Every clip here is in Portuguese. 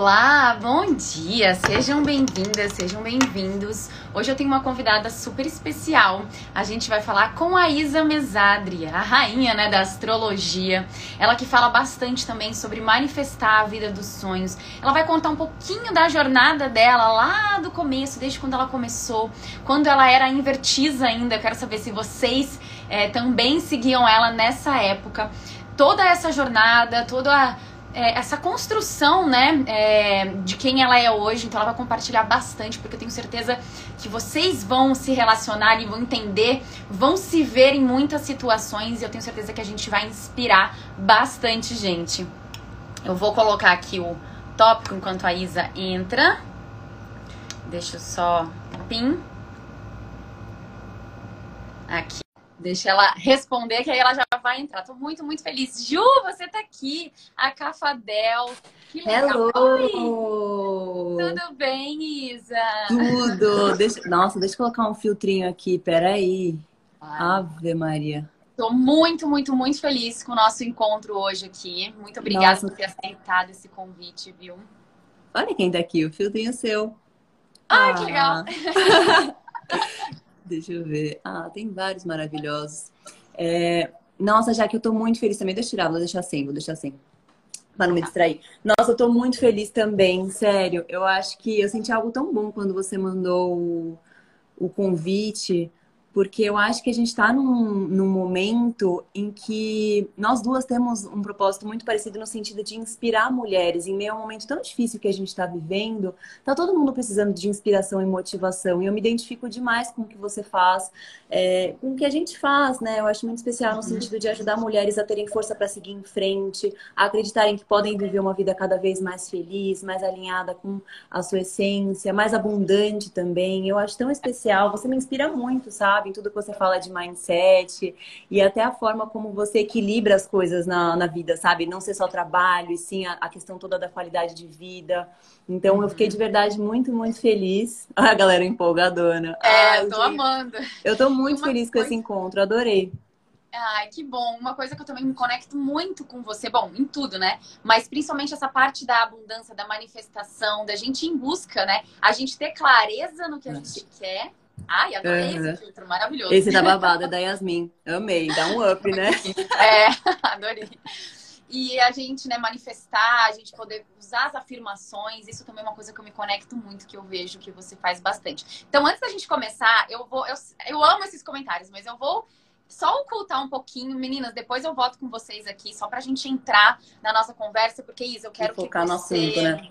Olá, bom dia! Sejam bem-vindas, sejam bem-vindos. Hoje eu tenho uma convidada super especial. A gente vai falar com a Isa Mesadri, a rainha né, da astrologia. Ela que fala bastante também sobre manifestar a vida dos sonhos. Ela vai contar um pouquinho da jornada dela lá do começo, desde quando ela começou, quando ela era invertisa ainda. Eu quero saber se vocês é, também seguiam ela nessa época. Toda essa jornada, toda a é, essa construção, né, é, de quem ela é hoje. Então, ela vai compartilhar bastante, porque eu tenho certeza que vocês vão se relacionar e vão entender, vão se ver em muitas situações. E eu tenho certeza que a gente vai inspirar bastante gente. Eu vou colocar aqui o tópico enquanto a Isa entra. Deixa eu só pin. Aqui. Deixa ela responder, que aí ela já vai entrar. Tô muito, muito feliz. Ju, você tá aqui. A Cafadel. Que legal. Hello! Tudo bem, Isa? Tudo. Deixa... Nossa, deixa eu colocar um filtrinho aqui. Peraí. Ai. Ave Maria. Tô muito, muito, muito feliz com o nosso encontro hoje aqui. Muito obrigada Nossa. por ter aceitado esse convite, viu? Olha quem tá aqui, o filtrinho seu. Ai, ah. que legal! Deixa eu ver. Ah, tem vários maravilhosos. É... Nossa, já que eu tô muito feliz também. Deixa eu tirar, vou deixar sem, vou deixar sem. Pra não me distrair. Nossa, eu tô muito feliz também, sério. Eu acho que eu senti algo tão bom quando você mandou o, o convite porque eu acho que a gente está num, num momento em que nós duas temos um propósito muito parecido no sentido de inspirar mulheres. Em meio a um momento tão difícil que a gente está vivendo, tá todo mundo precisando de inspiração e motivação. E eu me identifico demais com o que você faz, é, com o que a gente faz, né? Eu acho muito especial no sentido de ajudar mulheres a terem força para seguir em frente, a acreditarem que podem viver uma vida cada vez mais feliz, mais alinhada com a sua essência, mais abundante também. Eu acho tão especial. Você me inspira muito, sabe? Em tudo que você fala de mindset e até a forma como você equilibra as coisas na, na vida, sabe? Não ser só trabalho, e sim a, a questão toda da qualidade de vida. Então uhum. eu fiquei de verdade muito, muito feliz. A galera empolgadona. É, Ai, eu tô gente. amando. Eu tô muito feliz coisa... com esse encontro, adorei. Ai, que bom. Uma coisa que eu também me conecto muito com você, bom, em tudo, né? Mas principalmente essa parte da abundância, da manifestação, da gente ir em busca, né? A gente ter clareza no que a gente quer Ai, adorei uhum. esse filtro, maravilhoso. Esse da babada da Yasmin. Amei, dá um up, né? é, adorei. E a gente, né, manifestar, a gente poder usar as afirmações, isso também é uma coisa que eu me conecto muito, que eu vejo que você faz bastante. Então, antes da gente começar, eu vou. Eu, eu amo esses comentários, mas eu vou só ocultar um pouquinho. Meninas, depois eu volto com vocês aqui, só pra gente entrar na nossa conversa, porque, Isa, eu quero e focar que você... no assunto, né?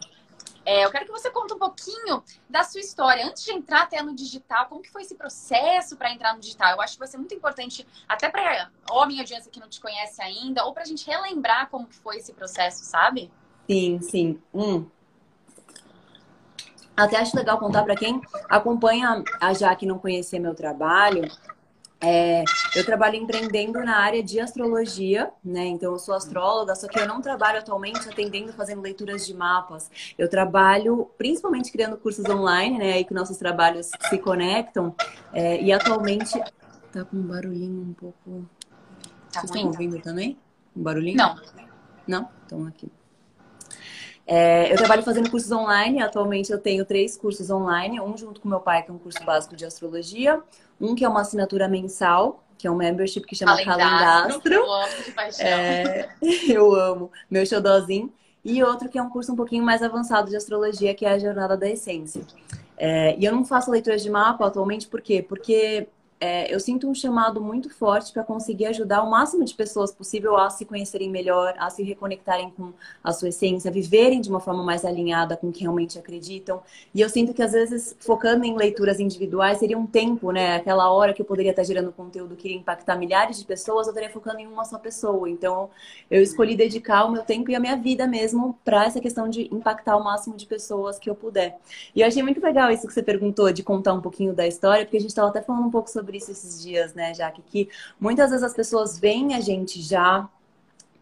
É, eu quero que você conte um pouquinho da sua história. Antes de entrar até no digital, como que foi esse processo para entrar no digital? Eu acho que vai ser muito importante, até para a minha audiência que não te conhece ainda, ou para a gente relembrar como que foi esse processo, sabe? Sim, sim. Hum. Até acho legal contar para quem acompanha a Jaque não conhecer meu trabalho. É, eu trabalho empreendendo na área de astrologia, né? Então eu sou astróloga, só que eu não trabalho atualmente atendendo, fazendo leituras de mapas. Eu trabalho principalmente criando cursos online, né? Aí que nossos trabalhos se conectam. É, e atualmente tá com um barulhinho um pouco. Tá Vocês estão ouvindo também? Um barulhinho? Não. Não? Então aqui. É, eu trabalho fazendo cursos online. Atualmente eu tenho três cursos online, um junto com meu pai, que é um curso básico de astrologia, um que é uma assinatura mensal, que é um membership que chama Calendastro. Eu amo de paixão. É, eu amo. Meu xodózinho. E outro que é um curso um pouquinho mais avançado de astrologia, que é a Jornada da Essência. É, e eu não faço leituras de mapa atualmente, por quê? Porque é, eu sinto um chamado muito forte para conseguir ajudar o máximo de pessoas possível a se conhecerem melhor, a se reconectarem com a sua essência, a viverem de uma forma mais alinhada com o que realmente acreditam. E eu sinto que às vezes focando em leituras individuais seria um tempo, né? Aquela hora que eu poderia estar gerando conteúdo que iria impactar milhares de pessoas, eu estaria focando em uma só pessoa. Então, eu escolhi dedicar o meu tempo e a minha vida mesmo para essa questão de impactar o máximo de pessoas que eu puder. E eu achei muito legal isso que você perguntou de contar um pouquinho da história, porque a gente estava até falando um pouco sobre sobre isso esses dias, né, Jaque? Que muitas vezes as pessoas veem a gente já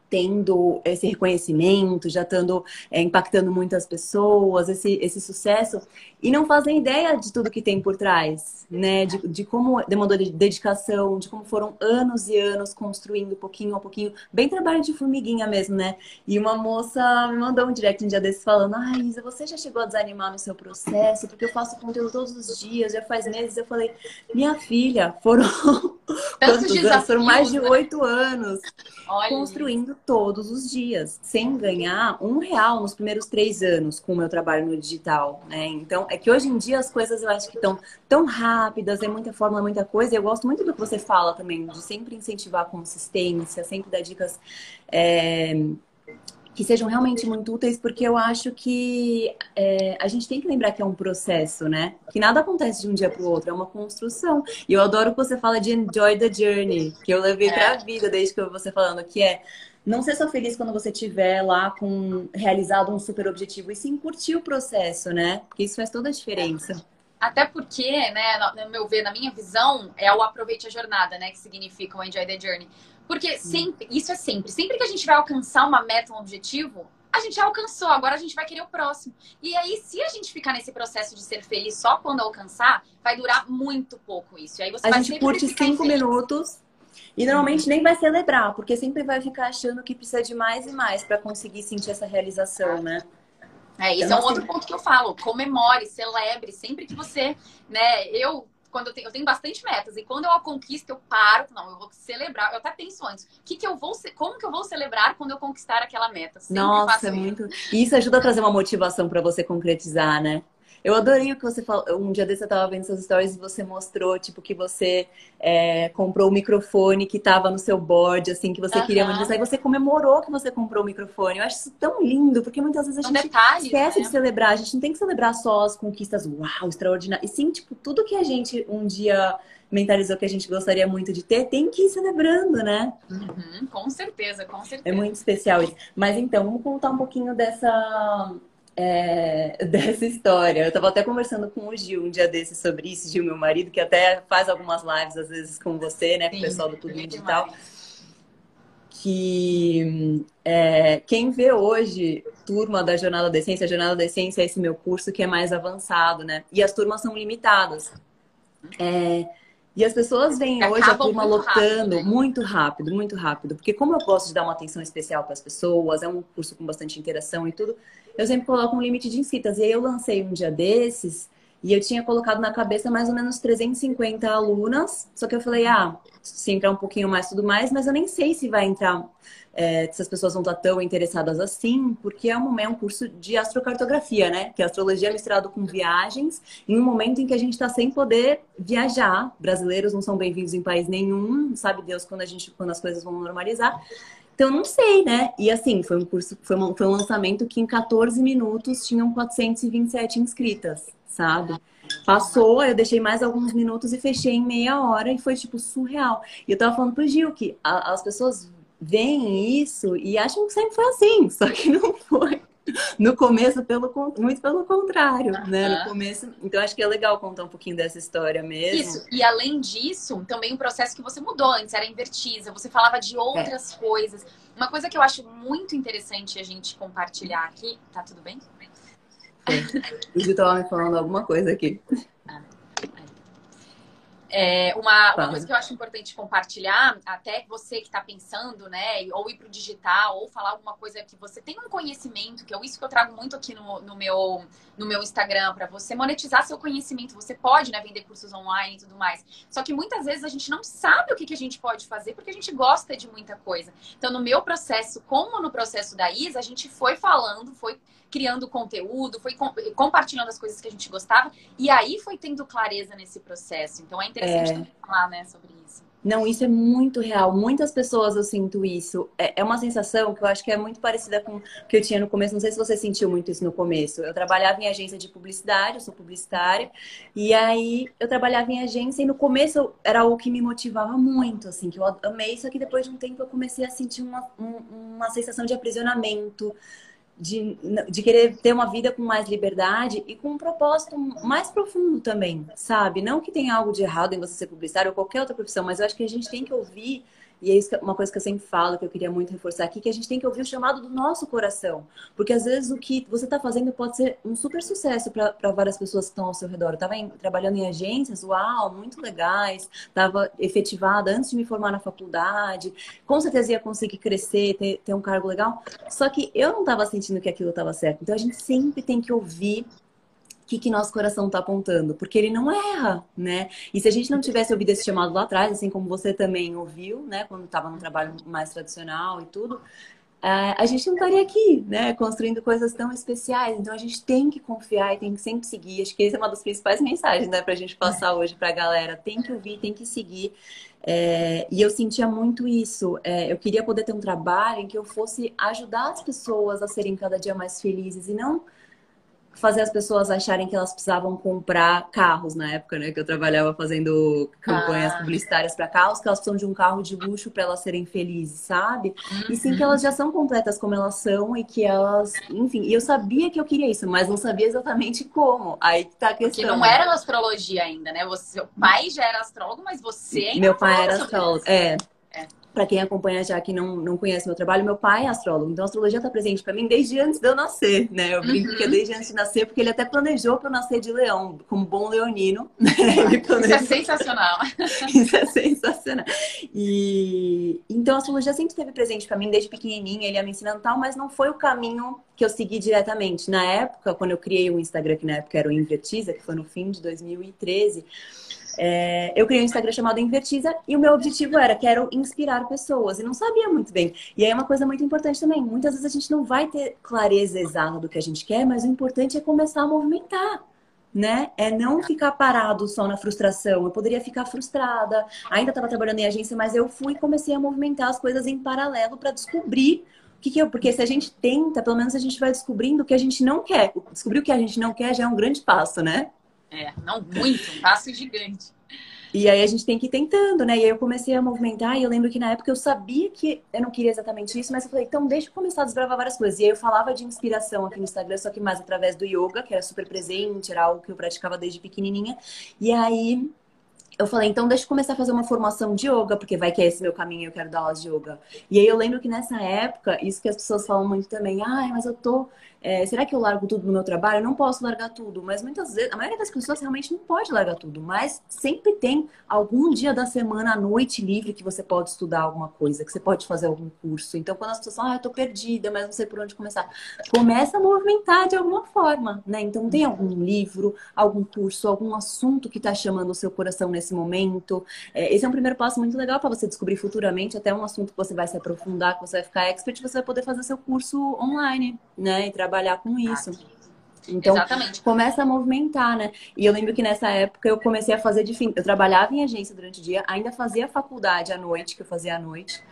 tendo esse reconhecimento, já estando é, impactando muitas pessoas, esse, esse sucesso, e não fazem ideia de tudo que tem por trás, né? De, de como demandou de dedicação, de como foram anos e anos construindo pouquinho a pouquinho, bem trabalho de formiguinha mesmo, né? E uma moça me mandou um direct um dia desses falando: Ah, Isa, você já chegou a desanimar no seu processo? Porque eu faço conteúdo todos os dias, já faz meses. Eu falei: Minha filha, foram. Anos? Foram mais de né? oito anos Olha. construindo todos os dias, sem ganhar um real nos primeiros três anos com o meu trabalho no digital, né? Então, é que hoje em dia as coisas eu acho que estão tão rápidas, é muita fórmula, muita coisa. E eu gosto muito do que você fala também, de sempre incentivar a consistência, sempre dar dicas. É que sejam realmente muito úteis, porque eu acho que é, a gente tem que lembrar que é um processo, né? Que nada acontece de um dia para o outro, é uma construção. E eu adoro que você fala de enjoy the journey, que eu levei é. para a vida desde que eu você falando, que é não ser só feliz quando você tiver lá com realizado um super objetivo, e sim curtir o processo, né? Porque isso faz toda a diferença. Até porque, né, no meu ver, na minha visão, é o aproveite a jornada, né? Que significa o enjoy the journey. Porque sempre, isso é sempre. Sempre que a gente vai alcançar uma meta, um objetivo, a gente já alcançou, agora a gente vai querer o próximo. E aí, se a gente ficar nesse processo de ser feliz só quando alcançar, vai durar muito pouco isso. E aí você a gente curte cinco minutos e normalmente nem vai celebrar, porque sempre vai ficar achando que precisa de mais e mais para conseguir sentir essa realização, né? É, isso então, é um outro ponto que eu falo. Comemore, celebre, sempre que você, né? Eu quando eu tenho, eu tenho bastante metas e quando eu a conquisto, eu paro, não, eu vou celebrar. Eu até penso antes, que que eu vou, como que eu vou celebrar quando eu conquistar aquela meta? Sempre Nossa, é muito. E isso ajuda a trazer uma motivação para você concretizar, né? Eu adorei o que você falou. Um dia desse eu tava vendo seus stories e você mostrou, tipo, que você é, comprou o microfone que tava no seu board, assim, que você uhum. queria muito. Aí você comemorou que você comprou o microfone. Eu acho isso tão lindo, porque muitas vezes a gente detalhes, esquece né? de celebrar. A gente não tem que celebrar só as conquistas, uau, extraordinárias. E sim, tipo, tudo que a gente um dia mentalizou que a gente gostaria muito de ter, tem que ir celebrando, né? Uhum, com certeza, com certeza. É muito especial isso. Mas então, vamos contar um pouquinho dessa é, dessa história. Eu estava até conversando com o Gil um dia desses sobre isso, Gil, meu marido, que até faz algumas lives às vezes com você, né, com o pessoal do Tudo Digital. Que é, quem vê hoje turma da Jornada da Essência, a Jornada da Essência é esse meu curso que é mais avançado, né? E as turmas são limitadas. É, e as pessoas veem hoje a turma muito lotando rápido, né? muito rápido, muito rápido. Porque como eu gosto de dar uma atenção especial para as pessoas, é um curso com bastante interação e tudo, eu sempre coloco um limite de inscritas. E aí eu lancei um dia desses e eu tinha colocado na cabeça mais ou menos 350 alunas. Só que eu falei, ah, se entrar um pouquinho mais, tudo mais, mas eu nem sei se vai entrar, é, se as pessoas vão estar tão interessadas assim, porque é um, é um curso de astrocartografia, né? Que é astrologia misturado com viagens, em um momento em que a gente está sem poder viajar. Brasileiros não são bem-vindos em país nenhum, sabe Deus quando a gente, quando as coisas vão normalizar. Então, não sei, né? E assim, foi um curso, foi um, foi um lançamento que em 14 minutos tinham 427 inscritas, sabe? Passou, eu deixei mais alguns minutos e fechei em meia hora e foi, tipo, surreal. E eu tava falando pro Gil que a, as pessoas veem isso e acham que sempre foi assim, só que não foi. No começo, pelo, muito pelo contrário, uhum. né? No começo, então acho que é legal contar um pouquinho dessa história mesmo. Isso, e além disso, também um processo que você mudou antes, era invertida, você falava de outras é. coisas. Uma coisa que eu acho muito interessante a gente compartilhar aqui, tá tudo bem? O Gil tava me falando alguma coisa aqui. É, uma, uma, coisa que eu acho importante compartilhar, até você que está pensando, né, ou ir para o digital, ou falar alguma coisa que você tem um conhecimento, que é isso que eu trago muito aqui no, no meu, no meu Instagram, para você monetizar seu conhecimento. Você pode né, vender cursos online e tudo mais. Só que muitas vezes a gente não sabe o que, que a gente pode fazer, porque a gente gosta de muita coisa. Então, no meu processo, como no processo da Isa, a gente foi falando, foi criando conteúdo, foi compartilhando as coisas que a gente gostava, e aí foi tendo clareza nesse processo. Então é interessante é... também falar, né, sobre isso. Não, isso é muito real. Muitas pessoas eu sinto isso. É, é uma sensação que eu acho que é muito parecida com o que eu tinha no começo. Não sei se você sentiu muito isso no começo. Eu trabalhava em agência de publicidade, eu sou publicitária. E aí eu trabalhava em agência e no começo era algo que me motivava muito, assim, que eu amei. Só que depois de um tempo eu comecei a sentir uma, uma sensação de aprisionamento de, de querer ter uma vida com mais liberdade e com um propósito mais profundo também, sabe? Não que tenha algo de errado em você ser publicitário ou qualquer outra profissão, mas eu acho que a gente tem que ouvir E é isso uma coisa que eu sempre falo, que eu queria muito reforçar aqui, que a gente tem que ouvir o chamado do nosso coração. Porque às vezes o que você está fazendo pode ser um super sucesso para várias pessoas que estão ao seu redor. Eu estava trabalhando em agências, uau, muito legais, estava efetivada antes de me formar na faculdade, com certeza ia conseguir crescer, ter, ter um cargo legal. Só que eu não estava sentindo que aquilo estava certo. Então a gente sempre tem que ouvir o que, que nosso coração está apontando, porque ele não erra, né? E se a gente não tivesse ouvido esse chamado lá atrás, assim como você também ouviu, né, quando estava no trabalho mais tradicional e tudo, é, a gente não estaria aqui, né, construindo coisas tão especiais. Então a gente tem que confiar e tem que sempre seguir. Acho que essa é uma das principais mensagens, né, para a gente passar hoje para a galera. Tem que ouvir, tem que seguir. É, e eu sentia muito isso. É, eu queria poder ter um trabalho em que eu fosse ajudar as pessoas a serem cada dia mais felizes e não fazer as pessoas acharem que elas precisavam comprar carros na época, né? Que eu trabalhava fazendo campanhas ah. publicitárias para carros, que elas precisam de um carro de luxo para elas serem felizes, sabe? Uhum. E sim que elas já são completas como elas são e que elas, enfim, e eu sabia que eu queria isso, mas não sabia exatamente como. Aí tá a questão. Porque não era astrologia ainda, né? Você, seu pai já era astrólogo, mas você ainda Meu pai era astrólogo, é. Para quem acompanha já que não, não conhece meu trabalho, meu pai é astrólogo. Então a astrologia está presente para mim desde antes de eu nascer, né? Eu brinco uhum. que é desde antes de nascer, porque ele até planejou para eu nascer de leão, como bom leonino. Né? Isso é sensacional. Isso é sensacional. E então a astrologia sempre esteve presente para mim desde pequenininha, ele ia me ensinando tal, mas não foi o caminho que eu segui diretamente. Na época, quando eu criei o Instagram, que na época era o Invertiza, que foi no fim de 2013, é, eu criei um Instagram chamado Invertiza e o meu objetivo era, quero inspirar pessoas. E não sabia muito bem. E aí é uma coisa muito importante também. Muitas vezes a gente não vai ter clareza exata do que a gente quer, mas o importante é começar a movimentar. Né? É não ficar parado só na frustração. Eu poderia ficar frustrada, ainda estava trabalhando em agência, mas eu fui e comecei a movimentar as coisas em paralelo para descobrir o que, que eu. Porque se a gente tenta, pelo menos a gente vai descobrindo o que a gente não quer. Descobrir o que a gente não quer já é um grande passo, né? É, não muito, um passo gigante. E aí a gente tem que ir tentando, né? E aí eu comecei a movimentar e eu lembro que na época eu sabia que eu não queria exatamente isso, mas eu falei, então deixa eu começar a desbravar várias coisas. E aí eu falava de inspiração aqui no Instagram, só que mais através do yoga, que era super presente, era algo que eu praticava desde pequenininha. E aí eu falei, então deixa eu começar a fazer uma formação de yoga, porque vai que é esse meu caminho, eu quero dar aulas de yoga. E aí eu lembro que nessa época, isso que as pessoas falam muito também, ai, mas eu tô é, será que eu largo tudo no meu trabalho? Eu não posso largar tudo, mas muitas vezes, a maioria das pessoas realmente não pode largar tudo, mas sempre tem algum dia da semana à noite livre que você pode estudar alguma coisa, que você pode fazer algum curso. Então, quando pessoas falam, ah, eu tô perdida, mas não sei por onde começar, começa a movimentar de alguma forma, né? Então, tem algum livro, algum curso, algum assunto que está chamando o seu coração nesse momento. É, esse é um primeiro passo muito legal para você descobrir futuramente até um assunto que você vai se aprofundar, que você vai ficar expert, você vai poder fazer seu curso online, né? E trabalhar trabalhar com isso. Então, Exatamente. começa a movimentar, né? E eu lembro que nessa época eu comecei a fazer de fim. Eu trabalhava em agência durante o dia, ainda fazia faculdade à noite, que eu fazia à noite.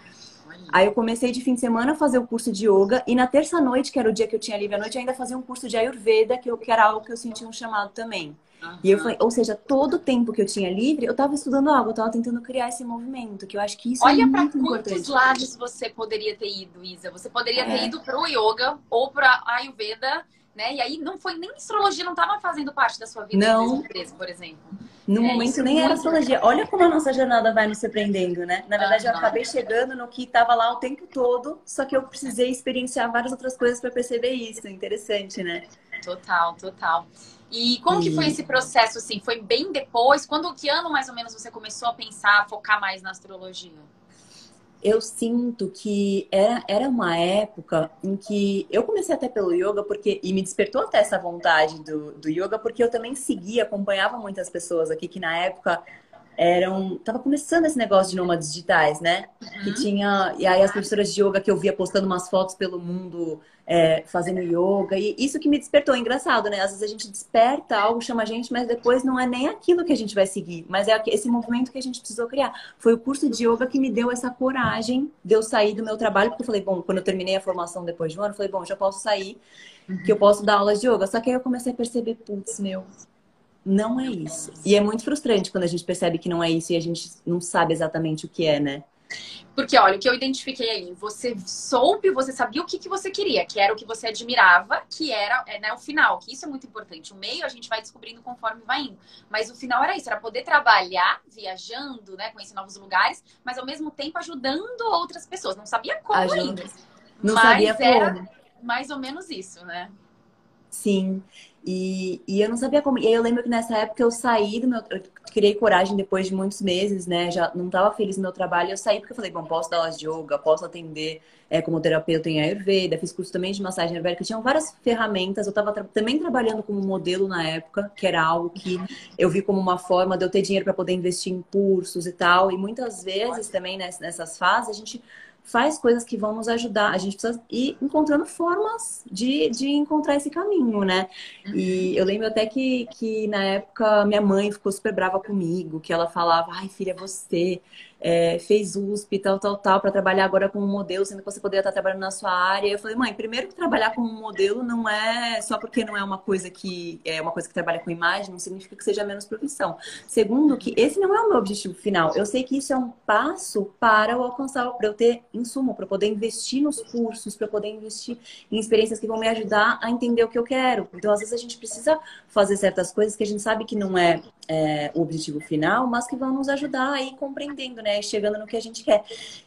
Aí eu comecei de fim de semana a fazer o curso de yoga e na terça noite, que era o dia que eu tinha livre à noite, eu ainda fazia um curso de ayurveda, que, eu, que era algo que eu sentia um chamado também. Uhum. E eu falei, ou seja, todo o tempo que eu tinha livre, eu estava estudando algo, eu estava tentando criar esse movimento, que eu acho que isso Olha é muito importante. Olha para quantos lados você poderia ter ido, Isa. Você poderia é. ter ido para o yoga ou para ayurveda, né? E aí não foi nem astrologia, não estava fazendo parte da sua vida não. empresa, por exemplo. No é, momento nem era astrologia. Olha como a nossa jornada vai nos surpreendendo, né? Na verdade, eu acabei chegando no que estava lá o tempo todo, só que eu precisei experienciar várias outras coisas para perceber isso. Interessante, né? Total, total. E como e... que foi esse processo, assim? Foi bem depois? Quando, que ano mais ou menos você começou a pensar, a focar mais na astrologia? Eu sinto que era, era uma época em que eu comecei até pelo yoga, porque e me despertou até essa vontade do, do yoga, porque eu também seguia, acompanhava muitas pessoas aqui que na época eram. Tava começando esse negócio de nômades digitais, né? Uhum. Que tinha. E aí as professoras de yoga que eu via postando umas fotos pelo mundo é, fazendo yoga. E isso que me despertou. Engraçado, né? Às vezes a gente desperta algo, chama a gente, mas depois não é nem aquilo que a gente vai seguir. Mas é esse movimento que a gente precisou criar. Foi o curso de yoga que me deu essa coragem de eu sair do meu trabalho, porque eu falei, bom, quando eu terminei a formação depois de um ano, eu falei, bom, já posso sair, que eu posso dar aulas de yoga. Só que aí eu comecei a perceber, putz, meu, não é isso. E é muito frustrante quando a gente percebe que não é isso e a gente não sabe exatamente o que é, né? Porque, olha, o que eu identifiquei aí, você soube, você sabia o que, que você queria, que era o que você admirava, que era é, né, o final, que isso é muito importante. O meio a gente vai descobrindo conforme vai indo. Mas o final era isso, era poder trabalhar viajando, né, conhecer novos lugares, mas ao mesmo tempo ajudando outras pessoas. Não sabia como Ajuda. ainda. Não mas sabia era como. mais ou menos isso, né? Sim. E, e eu não sabia como. E aí eu lembro que nessa época eu saí do meu. Eu criei coragem depois de muitos meses, né? Já não estava feliz no meu trabalho. Eu saí porque eu falei, bom, posso dar aulas de yoga, posso atender é, como terapeuta em Ayurveda, fiz curso também de massagem ayurvédica. Tinham várias ferramentas. Eu estava tra também trabalhando como modelo na época, que era algo que eu vi como uma forma de eu ter dinheiro para poder investir em cursos e tal. E muitas vezes também nessas fases a gente faz coisas que vão nos ajudar. A gente precisa ir encontrando formas de, de encontrar esse caminho, né? Uhum. E eu lembro até que, que na época minha mãe ficou super brava comigo, que ela falava, ai filha, você é, fez USP, tal, tal, tal, para trabalhar agora como modelo, sendo que você poderia estar trabalhando na sua área. Eu falei, mãe, primeiro que trabalhar como modelo não é só porque não é uma coisa que é uma coisa que trabalha com imagem, não significa que seja menos profissão. Segundo, que esse não é o meu objetivo final. Eu sei que isso é um passo para eu alcançar, para eu ter insumo, para poder investir nos cursos, para poder investir em experiências que vão me ajudar a entender o que eu quero. Então, às vezes a gente precisa fazer certas coisas que a gente sabe que não é, é o objetivo final, mas que vão nos ajudar a ir compreendendo, né? Chegando no que a gente quer.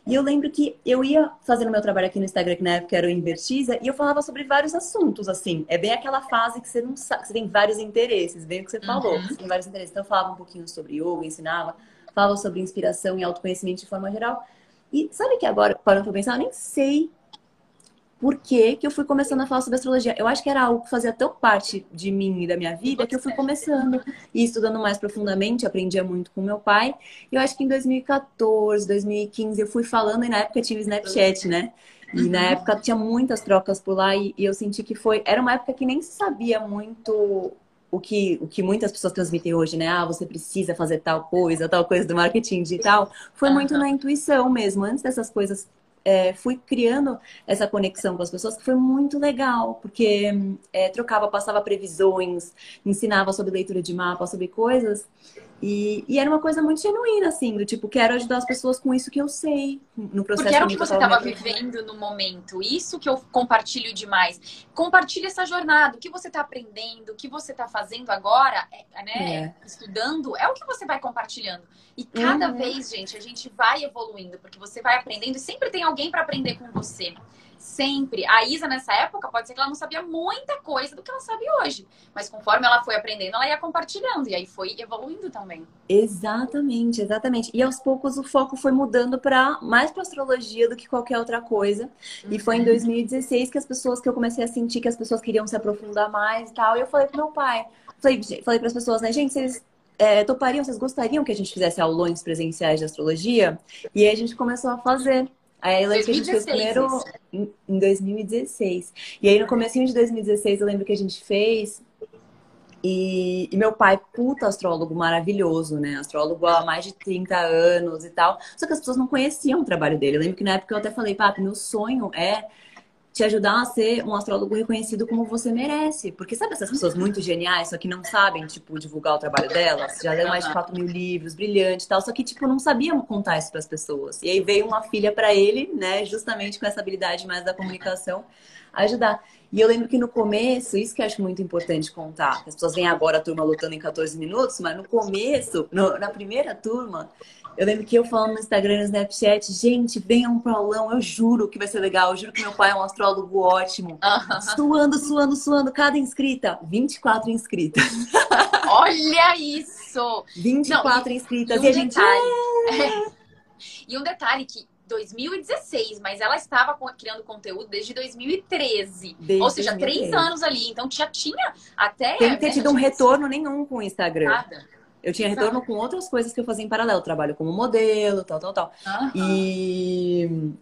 E eu lembro que eu ia fazendo meu trabalho aqui no Instagram, que na época era o Invertiza, e eu falava sobre vários assuntos, assim. É bem aquela fase que você não sabe, você tem vários interesses, bem o que você falou, uhum. você tem vários interesses. Então eu falava um pouquinho sobre yoga, ensinava, falava sobre inspiração e autoconhecimento de forma geral. E sabe que agora, parando pra pensar, eu nem sei por que, que eu fui começando a falar sobre astrologia. Eu acho que era algo que fazia tão parte de mim e da minha vida que eu fui começando e estudando mais profundamente, aprendia muito com meu pai. E eu acho que em 2014, 2015 eu fui falando e na época tinha o Snapchat, né? E uhum. na época tinha muitas trocas por lá e, e eu senti que foi. Era uma época que nem se sabia muito o que, o que muitas pessoas transmitem hoje, né? Ah, você precisa fazer tal coisa, tal coisa do marketing digital. Foi uhum. muito na intuição mesmo. Antes dessas coisas é, fui criando essa conexão com as pessoas que foi muito legal, porque é, trocava, passava previsões, ensinava sobre leitura de mapa, sobre coisas. E, e, era uma coisa muito genuína, assim, do tipo, quero ajudar as pessoas com isso que eu sei no processo. Porque era o que você estava vivendo no momento, isso que eu compartilho demais. Compartilhe essa jornada, o que você está aprendendo, o que você está fazendo agora, é, né, é. estudando, é o que você vai compartilhando. E cada uhum. vez, gente, a gente vai evoluindo, porque você vai aprendendo e sempre tem alguém para aprender com você sempre. A Isa, nessa época, pode ser que ela não sabia muita coisa do que ela sabe hoje. Mas conforme ela foi aprendendo, ela ia compartilhando. E aí foi evoluindo também. Exatamente, exatamente. E aos poucos o foco foi mudando para mais para astrologia do que qualquer outra coisa. Uhum. E foi em 2016 que as pessoas que eu comecei a sentir que as pessoas queriam se aprofundar mais e tal. E eu falei pro meu pai, falei, falei para as pessoas, né, gente, vocês é, topariam, vocês gostariam que a gente fizesse aulões presenciais de astrologia? E aí a gente começou a fazer. Aí eu lembro que a gente fez primeiro em 2016. E aí no começo de 2016 eu lembro que a gente fez. E, e, meu pai, puta astrólogo maravilhoso, né? Astrólogo há mais de 30 anos e tal. Só que as pessoas não conheciam o trabalho dele. Eu lembro que na época eu até falei, papi, meu sonho é te ajudar a ser um astrólogo reconhecido como você merece. Porque sabe essas pessoas muito geniais, só que não sabem, tipo, divulgar o trabalho delas? Já leu mais de 4 mil livros, brilhante e tal, só que, tipo, não sabiam contar isso para as pessoas. E aí veio uma filha para ele, né, justamente com essa habilidade mais da comunicação, ajudar. E eu lembro que no começo, isso que eu acho muito importante contar, as pessoas vêm agora a turma lutando em 14 minutos, mas no começo, no, na primeira turma, eu lembro que eu falando no Instagram e no Snapchat, gente, venham pro aulão, eu juro que vai ser legal. Eu juro que meu pai é um astrólogo ótimo. Suando, suando, suando. Cada inscrita, 24 inscritas. Olha isso! 24 Não, e, inscritas. E, um e a gente. É... E um detalhe que 2016, mas ela estava criando conteúdo desde 2013. Desde Ou seja, 2013. três anos ali. Então já tinha até. Tem que ter né, tido um retorno nenhum com o Instagram. Nada. Eu tinha retorno com outras coisas que eu fazia em paralelo. Trabalho como modelo, tal, tal, tal. Uhum. E,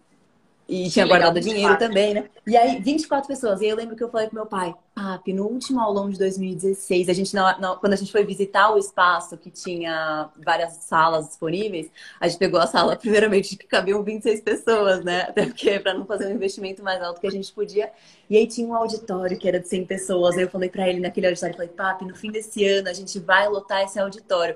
e tinha guardado dinheiro também, né? E aí, 24 pessoas. E aí eu lembro que eu falei pro meu pai, PAP, no último aulão de 2016, a gente quando a gente foi visitar o espaço que tinha várias salas disponíveis, a gente pegou a sala primeiramente que cabiam 26 pessoas, né? Até porque para não fazer um investimento mais alto que a gente podia. E aí tinha um auditório que era de 100 pessoas. Aí eu falei para ele naquele auditório, falei, PAP, no fim desse ano a gente vai lotar esse auditório.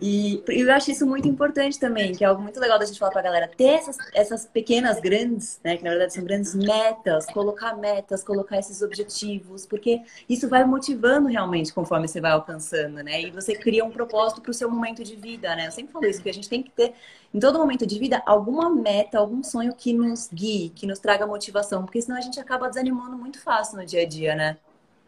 E eu acho isso muito importante também, que é algo muito legal da gente falar pra galera, ter essas, essas pequenas, grandes, né? Que na verdade são grandes metas, colocar metas, colocar esses objetivos porque isso vai motivando realmente conforme você vai alcançando, né? E você cria um propósito para o seu momento de vida, né? Eu sempre falo isso, que a gente tem que ter, em todo momento de vida, alguma meta, algum sonho que nos guie, que nos traga motivação, porque senão a gente acaba desanimando muito fácil no dia a dia, né?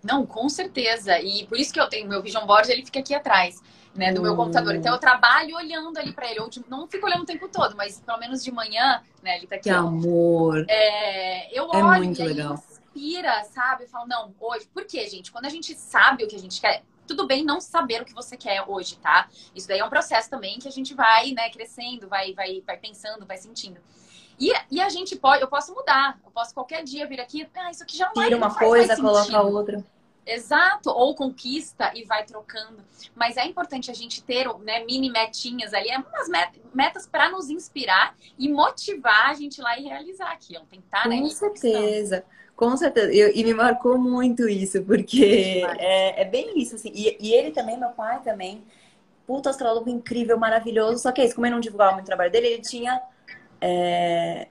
Não, com certeza. E por isso que eu tenho meu vision board, ele fica aqui atrás, né, do meu computador. Então eu trabalho olhando ali para ele. Ou não fico olhando o tempo todo, mas pelo menos de manhã, né, ele tá aqui. Que amor. É, eu é olho muito legal inspira, sabe? Eu falo, não, hoje. Por quê, gente? Quando a gente sabe o que a gente quer, tudo bem não saber o que você quer hoje, tá? Isso daí é um processo também que a gente vai, né, crescendo, vai, vai, vai pensando, vai sentindo. E, e a gente pode, eu posso mudar, eu posso qualquer dia vir aqui, ah, isso aqui já não Tira uma coisa, coloca outra. Exato, ou conquista e vai trocando. Mas é importante a gente ter né, mini metinhas ali, umas metas para nos inspirar e motivar a gente lá e realizar aquilo. Tentar, Com né? Com certeza. Com certeza. Eu, e me marcou muito isso, porque é, é, bem isso, assim. E, e, ele também, meu pai também, puta astrólogo incrível, maravilhoso. Só que é isso, como ele não divulgava muito o trabalho dele, ele tinha é,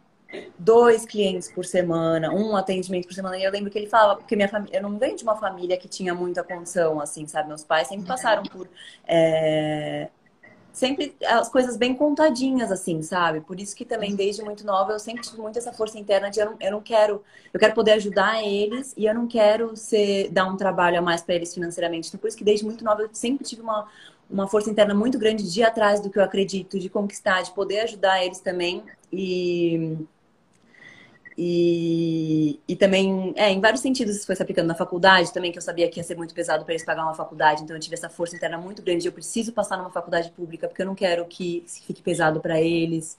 dois clientes por semana, um atendimento por semana. E eu lembro que ele falava, porque minha família, eu não venho de uma família que tinha muita condição, assim, sabe? Meus pais sempre passaram por. É, sempre as coisas bem contadinhas, assim, sabe? Por isso que também, desde muito nova, eu sempre tive muito essa força interna de eu não, eu não quero, eu quero poder ajudar eles e eu não quero ser, dar um trabalho a mais para eles financeiramente. Então, por isso que desde muito nova eu sempre tive uma, uma força interna muito grande de ir atrás do que eu acredito, de conquistar, de poder ajudar eles também. E e, e também, é, em vários sentidos isso foi se aplicando na faculdade também, que eu sabia que ia ser muito pesado para eles pagar uma faculdade, então eu tive essa força interna muito grande. Eu preciso passar numa faculdade pública porque eu não quero que fique pesado para eles.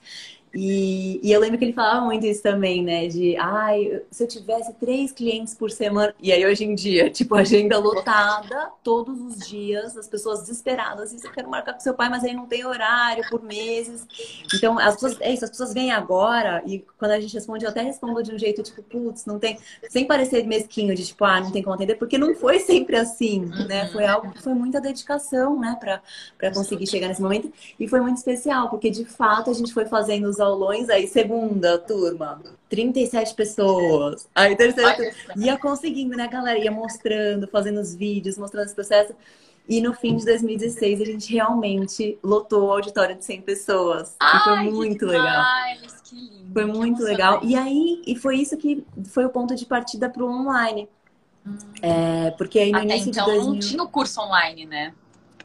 E, e, eu lembro que ele falava muito isso também, né? De, ai, se eu tivesse três clientes por semana. E aí, hoje em dia, tipo, agenda lotada todos os dias, as pessoas desesperadas. Isso eu quero marcar com seu pai, mas aí não tem horário por meses. Então, as pessoas, é isso, as pessoas vêm agora e quando a gente responde, eu até respondo de um jeito, tipo, putz, não tem. Sem parecer mesquinho, de tipo, ah, não tem como atender, porque não foi sempre assim, né? Foi algo que foi muita dedicação, né, pra, pra conseguir chegar nesse momento. E foi muito especial, porque de fato a gente foi fazendo os aulões, aí segunda turma, 37 pessoas. Aí terceira turma, ia conseguindo, né, galera? Ia mostrando, fazendo os vídeos, mostrando esse processo. E no fim de 2016 a gente realmente lotou o auditório de 100 pessoas. Ai, foi muito legal. Que lindo, foi muito legal. E aí, e foi isso que foi o ponto de partida para o online. Hum. É, porque aí no Até início então de 2000... não tinha o curso online, né?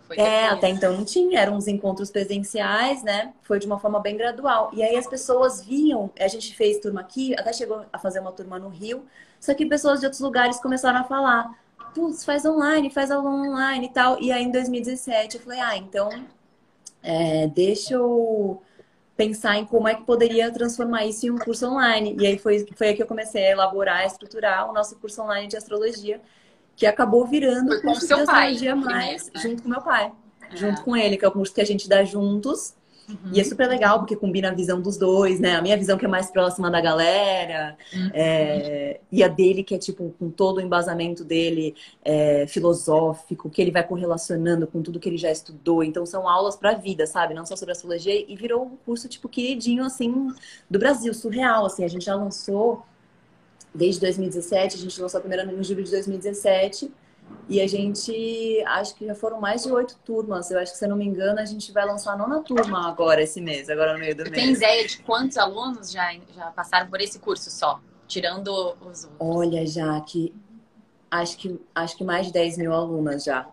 Foi é, até então não tinha, eram uns encontros presenciais, né? Foi de uma forma bem gradual. E aí as pessoas viam, a gente fez turma aqui, até chegou a fazer uma turma no Rio, só que pessoas de outros lugares começaram a falar, putz, faz online, faz aula online e tal. E aí em 2017 eu falei, ah, então é, deixa eu pensar em como é que poderia transformar isso em um curso online. E aí foi, foi aí que eu comecei a elaborar, a estruturar o nosso curso online de astrologia que acabou virando o curso de astrologia mais, né? junto com meu pai. É. Junto com ele, que é o curso que a gente dá juntos. Uhum. E é super legal, porque combina a visão dos dois, né? A minha visão que é mais próxima da galera, uhum. é... e a dele que é, tipo, com todo o embasamento dele é, filosófico, que ele vai correlacionando com tudo que ele já estudou. Então, são aulas pra vida, sabe? Não só sobre astrologia. E virou um curso, tipo, queridinho, assim, do Brasil, surreal, assim. A gente já lançou desde 2017, a gente lançou a primeira no julho de 2017. E a gente, acho que já foram mais de oito turmas. Eu acho que, se eu não me engano, a gente vai lançar a nona turma agora esse mês, agora no meio do mês. Tem ideia de quantos alunos já, já passaram por esse curso só? Tirando os outros. Olha, já que acho que acho que mais de 10 mil alunas já.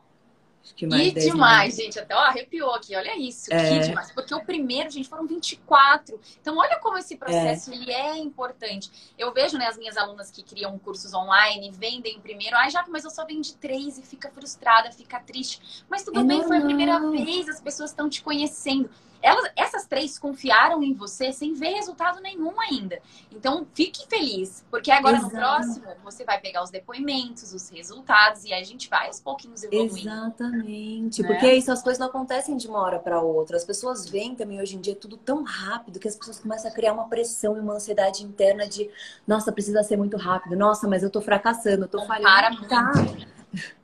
Que mais e demais, gente. Até ó, arrepiou aqui. Olha isso. É. Que demais. Porque o primeiro, gente, foram 24. Então, olha como esse processo é. ele é importante. Eu vejo, né, as minhas alunas que criam cursos online, vendem primeiro. Ai, já mas eu só vendi três e fica frustrada, fica triste. Mas tudo é bem, foi a primeira vez, as pessoas estão te conhecendo. Elas, essas três confiaram em você sem ver resultado nenhum ainda. Então, fique feliz, porque agora Exato. no próximo você vai pegar os depoimentos, os resultados, e a gente vai aos pouquinhos evoluindo. Exatamente, né? porque isso, as coisas não acontecem de uma hora para outra. As pessoas veem também hoje em dia tudo tão rápido que as pessoas começam a criar uma pressão e uma ansiedade interna de, nossa, precisa ser muito rápido, nossa, mas eu tô fracassando, eu tô falhando. Para tá.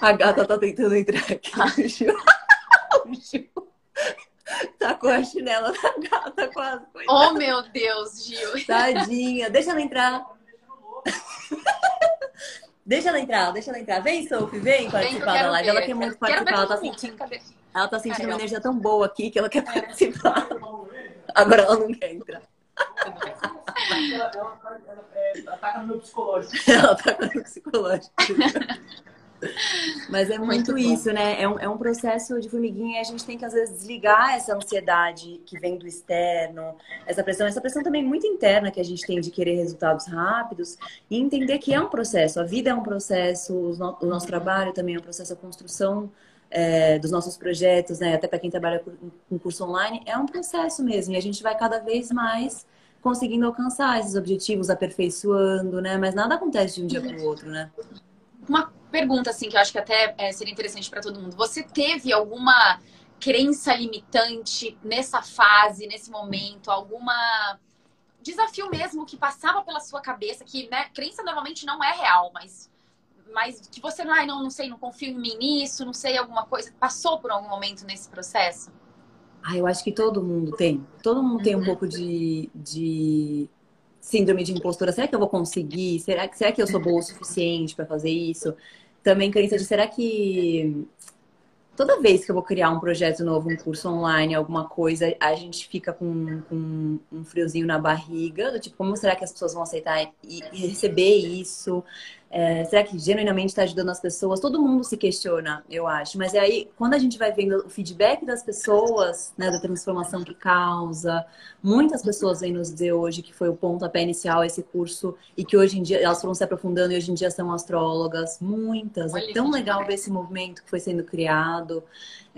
A gata tá tentando entrar aqui. Ah. Tá com a chinela da gata quase. Coitada. Oh, meu Deus, Gil. Tadinha. Deixa ela entrar. deixa ela entrar, deixa ela entrar. Vem, Sophie, vem participar da live. Ela quer muito participar. Ela tá sentindo, ela tá sentindo uma energia tão boa aqui que ela quer participar. Agora ela não quer entrar. Ela, ataca no meu psicológico. Ela ataca no meu psicológico. Mas é muito, muito isso, né? É um, é um processo de formiguinha e a gente tem que, às vezes, desligar essa ansiedade que vem do externo, essa pressão, essa pressão também muito interna que a gente tem de querer resultados rápidos e entender que é um processo. A vida é um processo, o nosso trabalho também é um processo, a construção é, dos nossos projetos, né? Até para quem trabalha com curso online, é um processo mesmo. E a gente vai cada vez mais conseguindo alcançar esses objetivos, aperfeiçoando, né? Mas nada acontece de um dia para o outro, né? Uma pergunta, assim, que eu acho que até é, seria interessante para todo mundo. Você teve alguma crença limitante nessa fase, nesse momento? Alguma desafio mesmo que passava pela sua cabeça? Que, né, crença normalmente não é real, mas, mas que você, ai, não, não sei, não confio em mim nisso, não sei, alguma coisa. Passou por algum momento nesse processo? Ah, eu acho que todo mundo tem. Todo mundo uhum. tem um uhum. pouco de, de síndrome de impostura. Será que eu vou conseguir? Será que, será que eu sou boa o suficiente para fazer isso? também crença de será que toda vez que eu vou criar um projeto novo, um curso online, alguma coisa, a gente fica com, com um friozinho na barriga, do tipo, como será que as pessoas vão aceitar e receber isso? É, será que genuinamente está ajudando as pessoas? Todo mundo se questiona, eu acho. Mas é aí, quando a gente vai vendo o feedback das pessoas, né, da transformação que causa, muitas pessoas vêm nos dizer hoje que foi o pontapé inicial esse curso e que hoje em dia elas foram se aprofundando e hoje em dia são astrólogas. Muitas. É Olha, é tão legal ver esse movimento que foi sendo criado.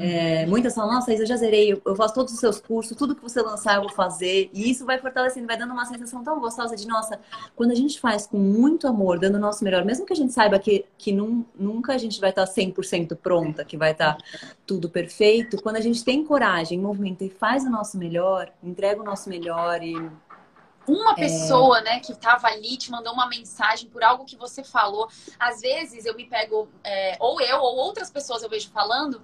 É, muitas falam, nossa, Isa, eu já zerei, eu faço todos os seus cursos, tudo que você lançar eu vou fazer. E isso vai fortalecendo, vai dando uma sensação tão gostosa de, nossa, quando a gente faz com muito amor, dando o nosso melhor, mesmo que a gente saiba que, que num, nunca a gente vai estar 100% pronta, que vai estar tudo perfeito, quando a gente tem coragem, movimenta e faz o nosso melhor, entrega o nosso melhor e uma é. pessoa, é... né, que estava ali te mandou uma mensagem por algo que você falou. Às vezes eu me pego, é, ou eu, ou outras pessoas eu vejo falando,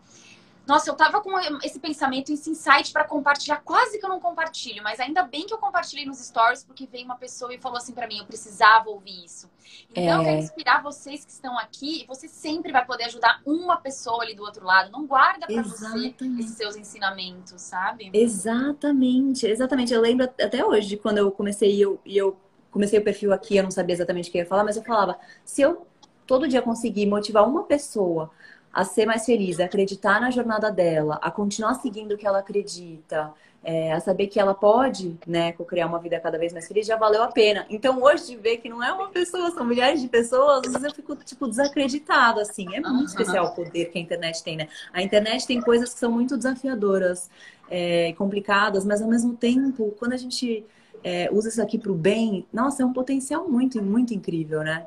nossa, eu tava com esse pensamento, esse insight para compartilhar, quase que eu não compartilho, mas ainda bem que eu compartilhei nos stories, porque veio uma pessoa e falou assim para mim, eu precisava ouvir isso. Então, é... eu quero inspirar vocês que estão aqui, e você sempre vai poder ajudar uma pessoa ali do outro lado. Não guarda para você esses seus ensinamentos, sabe? Exatamente, exatamente. Eu lembro até hoje, quando eu comecei e eu, eu comecei o perfil aqui, eu não sabia exatamente o que eu ia falar, mas eu falava, se eu todo dia conseguir motivar uma pessoa a ser mais feliz, a acreditar na jornada dela, a continuar seguindo o que ela acredita, é, a saber que ela pode, né, criar uma vida cada vez mais feliz, já valeu a pena. Então, hoje, de ver que não é uma pessoa, são milhares de pessoas, às vezes eu fico, tipo, desacreditado, assim. É muito uhum. especial o poder que a internet tem, né? A internet tem coisas que são muito desafiadoras, é, complicadas, mas ao mesmo tempo, quando a gente é, usa isso aqui para o bem, nossa, é um potencial muito, muito incrível, né?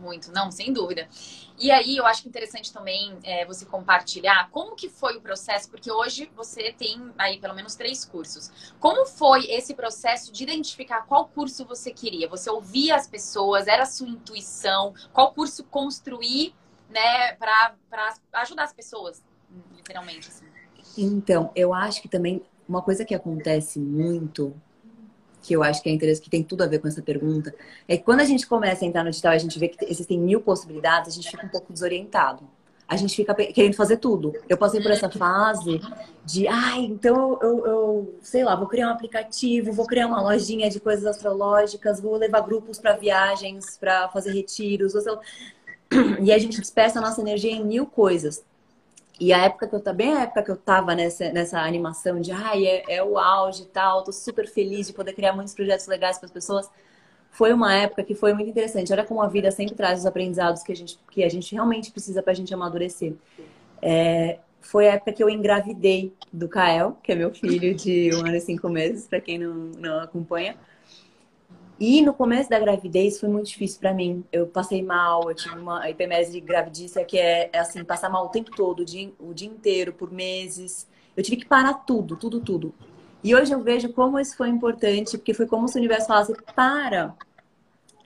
Muito, não, sem dúvida. E aí eu acho interessante também é, você compartilhar como que foi o processo, porque hoje você tem aí pelo menos três cursos. Como foi esse processo de identificar qual curso você queria? Você ouvia as pessoas, era a sua intuição, qual curso construir, né, para ajudar as pessoas, literalmente. Assim. Então, eu acho que também uma coisa que acontece muito que eu acho que é interessante, que tem tudo a ver com essa pergunta, é que quando a gente começa a entrar no digital, a gente vê que existem mil possibilidades, a gente fica um pouco desorientado. A gente fica querendo fazer tudo. Eu passei por essa fase de, ai, então eu, eu, sei lá, vou criar um aplicativo, vou criar uma lojinha de coisas astrológicas, vou levar grupos para viagens, para fazer retiros. Vou, e a gente dispersa a nossa energia em mil coisas. E a época que eu bem a época que eu tava nessa, nessa animação de ai, é, é o auge e tal, tô super feliz de poder criar muitos projetos legais para as pessoas. Foi uma época que foi muito interessante. Olha como a vida sempre traz os aprendizados que a gente, que a gente realmente precisa para a gente amadurecer. É, foi a época que eu engravidei do Kael, que é meu filho de um ano e cinco meses, para quem não, não acompanha. E no começo da gravidez foi muito difícil para mim. Eu passei mal, eu tive uma IPMS de gravidícia que é, é, assim, passar mal o tempo todo, o dia, o dia inteiro, por meses. Eu tive que parar tudo, tudo, tudo. E hoje eu vejo como isso foi importante, porque foi como se o universo falasse: para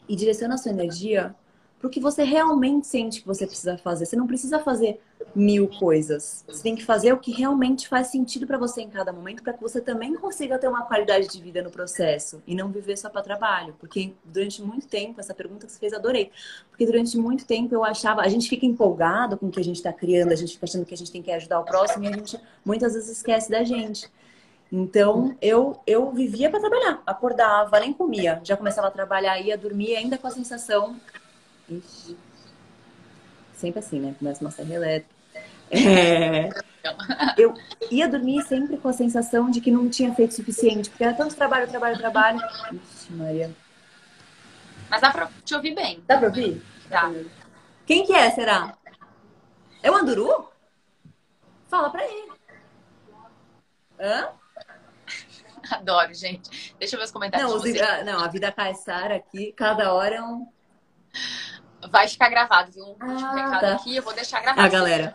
e direciona a sua energia para o que você realmente sente que você precisa fazer. Você não precisa fazer mil coisas. Você tem que fazer o que realmente faz sentido para você em cada momento, para que você também consiga ter uma qualidade de vida no processo e não viver só para trabalho. Porque durante muito tempo, essa pergunta que você fez, adorei. Porque durante muito tempo eu achava, a gente fica empolgado com o que a gente está criando, a gente fica achando que a gente tem que ajudar o próximo e a gente muitas vezes esquece da gente. Então, eu, eu vivia para trabalhar. Acordava, nem comia. Já começava a trabalhar, ia dormir ainda com a sensação Ixi. Sempre assim, né? Começa uma serra elétrica. É... Eu ia dormir sempre com a sensação de que não tinha feito o suficiente, porque era tanto trabalho, trabalho, trabalho. Ixi, Maria. Mas dá pra te ouvir bem. Dá pra ouvir? Dá. Quem que é, será? É o Anduru? Fala pra ele. Hã? Adoro, gente. Deixa eu ver os comentários. Não, os, não a vida Caissara aqui, cada hora é um vai ficar gravado, viu? Um ah, recado tá. aqui, eu vou deixar gravado. A galera.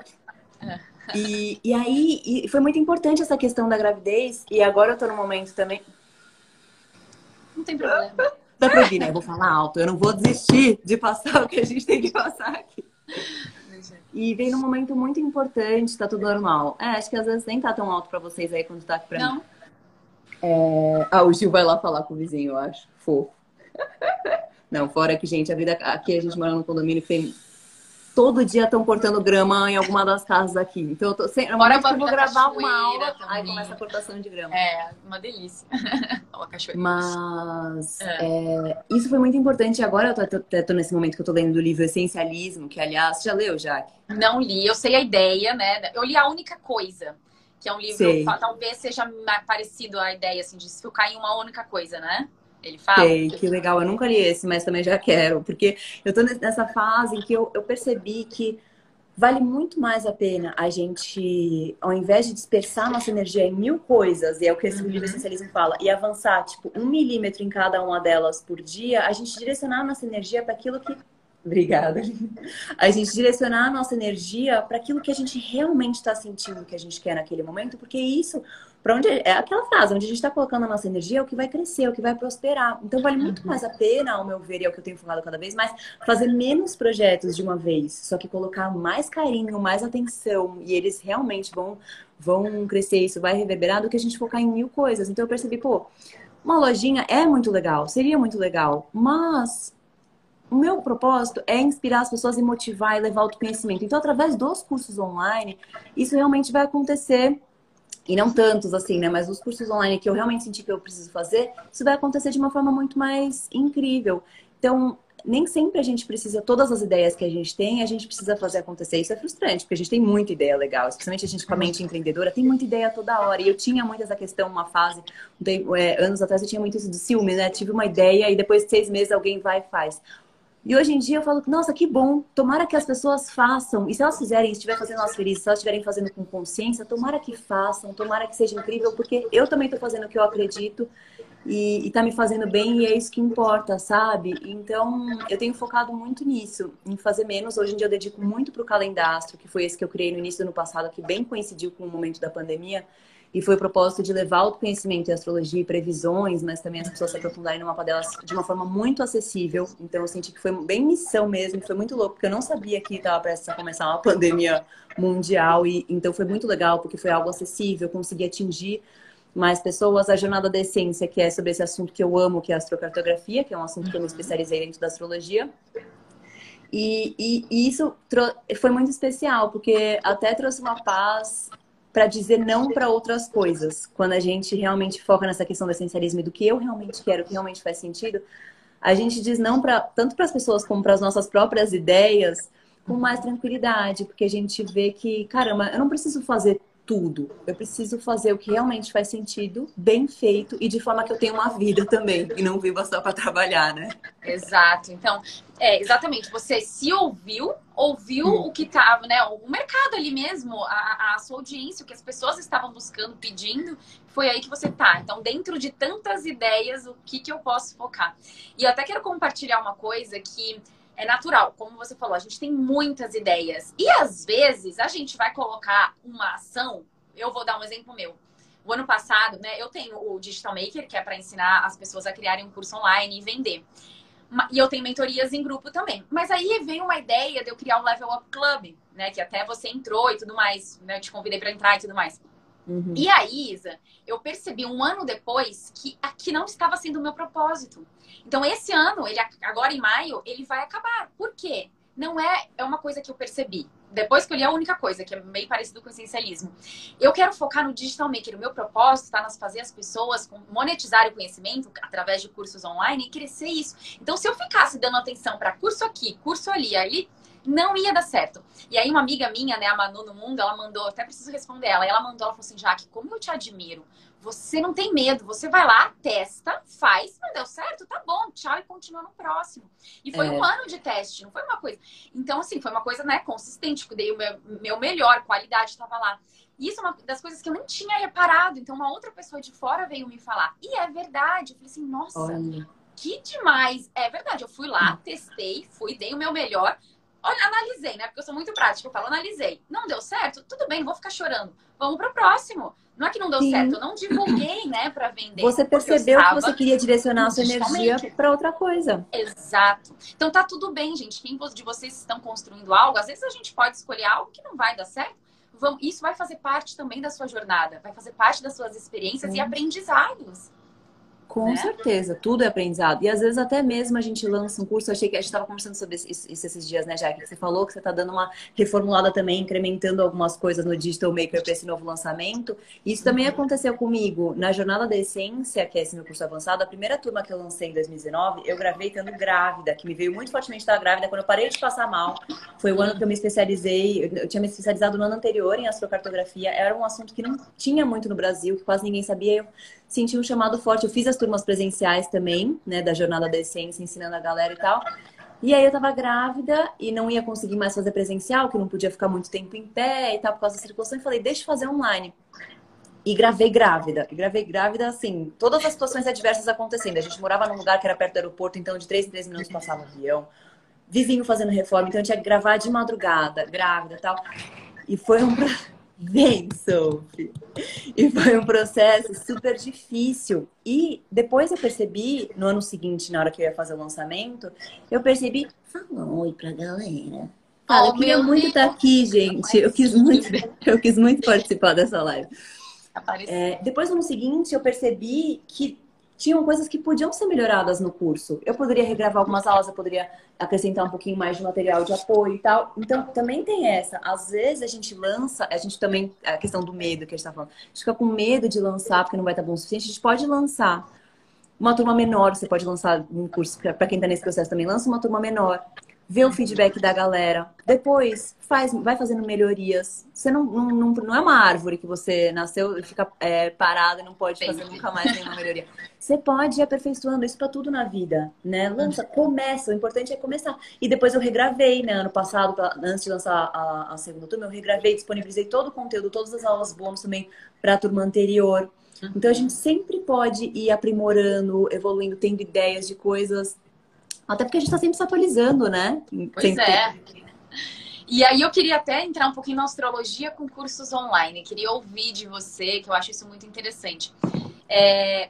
E, e aí, e foi muito importante essa questão da gravidez, e agora eu tô no momento também. Não tem problema. Dá pra ouvir, né? Eu vou falar alto, eu não vou desistir de passar o que a gente tem que passar aqui. E vem num momento muito importante, tá tudo normal. É, acho que às vezes nem tá tão alto pra vocês aí quando tá aqui pra não. mim. É... Ah, o Gil vai lá falar com o vizinho, eu acho. Fofo. Não, fora que, gente, a vida aqui a gente mora num condomínio que tem. Todo dia estão cortando grama em alguma das casas aqui. Então eu tô sempre. Fora eu vou gravar uma aula, também. aí começa a cortação de grama. É, uma delícia. uma cachoeira. Mas é. É, isso foi muito importante. Agora eu tô, tô, tô, nesse momento que eu tô lendo o livro Essencialismo, que aliás, já leu, Jaque? Não li, eu sei a ideia, né? Eu li a única coisa que é um livro, Sei. talvez seja parecido a ideia, assim, de se focar em uma única coisa, né? Ele fala. Sei, que legal. Eu nunca li esse, mas também já quero. Porque eu tô nessa fase em que eu, eu percebi que vale muito mais a pena a gente, ao invés de dispersar nossa energia em mil coisas, e é o que esse uhum. livro essencialismo fala, e avançar, tipo, um milímetro em cada uma delas por dia, a gente direcionar nossa energia para aquilo que Obrigada. A gente direcionar a nossa energia para aquilo que a gente realmente está sentindo que a gente quer naquele momento, porque isso, para onde é aquela fase onde a gente está colocando a nossa energia, é o que vai crescer, é o que vai prosperar. Então vale muito mais a pena, ao meu ver, e é o que eu tenho falado cada vez mais, fazer menos projetos de uma vez, só que colocar mais carinho, mais atenção, e eles realmente vão vão crescer, isso vai reverberar do que a gente focar em mil coisas. Então eu percebi, pô, uma lojinha é muito legal, seria muito legal, mas o meu propósito é inspirar as pessoas e motivar e levar autoconhecimento. Então, através dos cursos online, isso realmente vai acontecer. E não tantos assim, né? Mas os cursos online que eu realmente senti que eu preciso fazer, isso vai acontecer de uma forma muito mais incrível. Então, nem sempre a gente precisa, todas as ideias que a gente tem, a gente precisa fazer acontecer. Isso é frustrante, porque a gente tem muita ideia legal, especialmente a gente com a mente empreendedora, tem muita ideia toda hora. E eu tinha muito essa questão, uma fase, é, anos atrás eu tinha muito isso do ciúme, né? Tive uma ideia e depois de seis meses alguém vai e faz. E hoje em dia eu falo, nossa, que bom, tomara que as pessoas façam. E se elas fizerem, estiver fazendo elas felizes, se elas estiverem fazendo com consciência, tomara que façam, tomara que seja incrível, porque eu também estou fazendo o que eu acredito e, está me fazendo bem e é isso que importa, sabe? Então eu tenho focado muito nisso, em fazer menos. Hoje em dia eu dedico muito para o calendastro, que foi esse que eu criei no início do ano passado, que bem coincidiu com o momento da pandemia. E foi o propósito de levar o conhecimento em astrologia e previsões, mas também as pessoas se aprofundarem no mapa delas de uma forma muito acessível. Então eu senti que foi bem missão mesmo, foi muito louco, porque eu não sabia que estava prestes a começar uma pandemia mundial. E então foi muito legal, porque foi algo acessível, consegui atingir mais pessoas. A jornada da essência, que é sobre esse assunto que eu amo, que é a astrocartografia, que é um assunto que eu me especializei dentro da astrologia. E, e, e isso foi muito especial, porque até trouxe uma paz para dizer não para outras coisas. Quando a gente realmente foca nessa questão do essencialismo e do que eu realmente quero, que realmente faz sentido, a gente diz não para tanto para as pessoas como para as nossas próprias ideias, com mais tranquilidade, porque a gente vê que, caramba, eu não preciso fazer tudo. Eu preciso fazer o que realmente faz sentido, bem feito e de forma que eu tenha uma vida também e não viva só para trabalhar, né? Exato. Então, é, exatamente. Você se ouviu, ouviu hum. o que estava, né? O mercado ali mesmo, a, a sua audiência, o que as pessoas estavam buscando, pedindo, foi aí que você tá. Então, dentro de tantas ideias, o que, que eu posso focar? E eu até quero compartilhar uma coisa que é natural, como você falou, a gente tem muitas ideias. E às vezes a gente vai colocar uma ação. Eu vou dar um exemplo meu. O ano passado, né, eu tenho o Digital Maker, que é para ensinar as pessoas a criarem um curso online e vender. E eu tenho mentorias em grupo também. Mas aí veio uma ideia de eu criar um Level Up Club, né? Que até você entrou e tudo mais, né? Eu te convidei para entrar e tudo mais. Uhum. E aí, Isa, eu percebi um ano depois que aqui não estava sendo o meu propósito. Então, esse ano, ele agora em maio, ele vai acabar. Por quê? Não é, é uma coisa que eu percebi. Depois que eu li a única coisa, que é meio parecido com o essencialismo. Eu quero focar no digital maker. O meu propósito está nas fazer as pessoas monetizar o conhecimento através de cursos online e crescer isso. Então, se eu ficasse dando atenção para curso aqui, curso ali, ali, não ia dar certo. E aí uma amiga minha, né, a Manu no Mundo, ela mandou, até preciso responder ela, ela mandou, ela falou assim, Jaque, como eu te admiro. Você não tem medo, você vai lá, testa, faz, não deu certo, tá bom, tchau e continua no próximo. E foi é. um ano de teste, não foi uma coisa. Então, assim, foi uma coisa, né, consistente, dei o meu, meu melhor, qualidade estava lá. E isso é uma das coisas que eu não tinha reparado. Então, uma outra pessoa de fora veio me falar. E é verdade. Eu falei assim, nossa, Olha. que demais. É verdade. Eu fui lá, testei, fui, dei o meu melhor analisei, né? Porque eu sou muito prática. Eu falo, analisei. Não deu certo? Tudo bem, não vou ficar chorando. Vamos pro próximo. Não é que não deu Sim. certo, eu não divulguei, né, para vender. Você percebeu que você queria direcionar a sua energia para outra coisa. Exato. Então tá tudo bem, gente. Quem de vocês estão construindo algo, às vezes a gente pode escolher algo que não vai dar certo. Isso vai fazer parte também da sua jornada, vai fazer parte das suas experiências e aprendizados. Com né? certeza, tudo é aprendizado. E às vezes até mesmo a gente lança um curso, achei que a gente estava conversando sobre isso, esses dias, né, Jack? Você falou que você está dando uma reformulada também, incrementando algumas coisas no Digital Maker para esse novo lançamento. Isso também uhum. aconteceu comigo na Jornada da Essência, que é esse meu curso avançado. A primeira turma que eu lancei em 2019, eu gravei estando grávida, que me veio muito fortemente estar grávida. Quando eu parei de passar mal, foi o ano que eu me especializei. Eu tinha me especializado no ano anterior em astrocartografia. Era um assunto que não tinha muito no Brasil, que quase ninguém sabia. Eu senti um chamado forte. Eu fiz as turmas presenciais também, né, da Jornada da Essência, ensinando a galera e tal. E aí eu tava grávida e não ia conseguir mais fazer presencial, que não podia ficar muito tempo em pé e tal, por causa da circulação. E falei, deixa eu fazer online. E gravei grávida. E gravei grávida, assim, todas as situações adversas acontecendo. A gente morava num lugar que era perto do aeroporto, então de três em três minutos passava avião. Vizinho fazendo reforma, então eu tinha que gravar de madrugada, grávida e tal. E foi um Vem, Sophie. E foi um processo super difícil. E depois eu percebi, no ano seguinte, na hora que eu ia fazer o lançamento, eu percebi, fala oi pra galera. Fala, oh, eu queria muito estar aqui, gente. Eu quis muito, eu quis muito participar dessa live. É, depois, no ano seguinte, eu percebi que tinham coisas que podiam ser melhoradas no curso. Eu poderia regravar algumas aulas, eu poderia acrescentar um pouquinho mais de material de apoio e tal. Então, também tem essa. Às vezes a gente lança, a gente também, a questão do medo que a gente está falando, a gente fica com medo de lançar porque não vai estar bom o suficiente. A gente pode lançar uma turma menor, você pode lançar um curso, para quem está nesse processo também, lança uma turma menor vê o feedback da galera. Depois, faz, vai fazendo melhorias. Você não, não, não, é uma árvore que você nasceu e fica é, parado e não pode fazer nunca mais nenhuma melhoria. Você pode ir aperfeiçoando isso para tudo na vida, né? Lança, começa. O importante é começar. E depois eu regravei, né? Ano passado, antes de lançar a, a segunda turma, eu regravei, disponibilizei todo o conteúdo, todas as aulas bônus também para a turma anterior. Então a gente sempre pode ir aprimorando, evoluindo, tendo ideias de coisas até porque a gente está sempre se atualizando, né? Pois sempre. é. E aí eu queria até entrar um pouquinho na astrologia com cursos online. Queria ouvir de você, que eu acho isso muito interessante. É,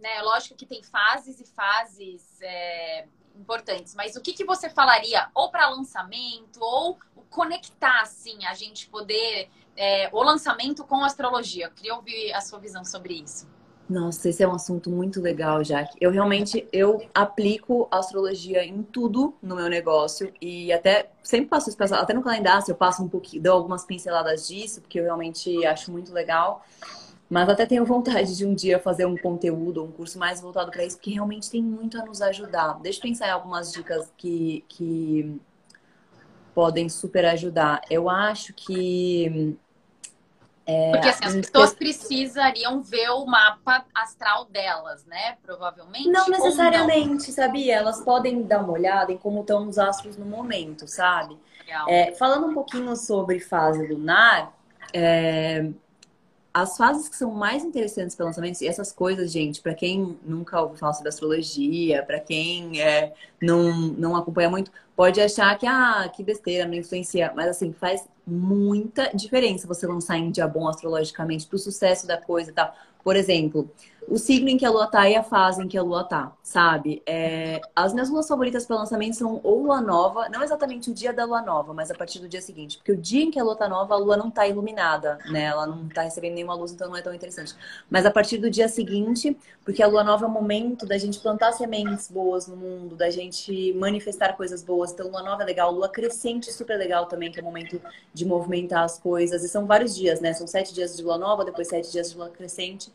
né, lógico que tem fases e fases é, importantes, mas o que, que você falaria ou para lançamento ou conectar assim a gente poder é, o lançamento com a astrologia? Eu queria ouvir a sua visão sobre isso. Nossa, esse é um assunto muito legal, Jaque. Eu realmente eu aplico astrologia em tudo no meu negócio e até sempre passo isso até no calendário eu passo um pouquinho, dou algumas pinceladas disso, porque eu realmente acho muito legal. Mas até tenho vontade de um dia fazer um conteúdo, um curso mais voltado para isso, porque realmente tem muito a nos ajudar. Deixa eu pensar em algumas dicas que, que podem super ajudar. Eu acho que é, Porque assim, as pessoas precisariam ver o mapa astral delas, né? Provavelmente. Não necessariamente, não? sabia? Elas podem dar uma olhada em como estão os astros no momento, sabe? É, falando um pouquinho sobre fase lunar, é, as fases que são mais interessantes para lançamentos, e essas coisas, gente, para quem nunca ouviu falar sobre astrologia, para quem é, não, não acompanha muito, pode achar que, ah, que besteira, não influencia. Mas, assim, faz muita diferença você lançar em dia bom astrologicamente para o sucesso da coisa e tal. Por exemplo, o signo em que a lua tá e a fase em que a lua tá, sabe? É, as minhas luas favoritas para lançamento são ou lua nova, não exatamente o dia da lua nova, mas a partir do dia seguinte. Porque o dia em que a lua tá nova, a lua não tá iluminada, né? Ela não tá recebendo nenhuma luz, então não é tão interessante. Mas a partir do dia seguinte, porque a lua nova é o momento da gente plantar sementes boas no mundo, da gente manifestar coisas boas. Então, lua nova é legal, lua crescente é super legal também, que é o momento de movimentar as coisas. E são vários dias, né? São sete dias de lua nova, depois sete dias de lua crescente.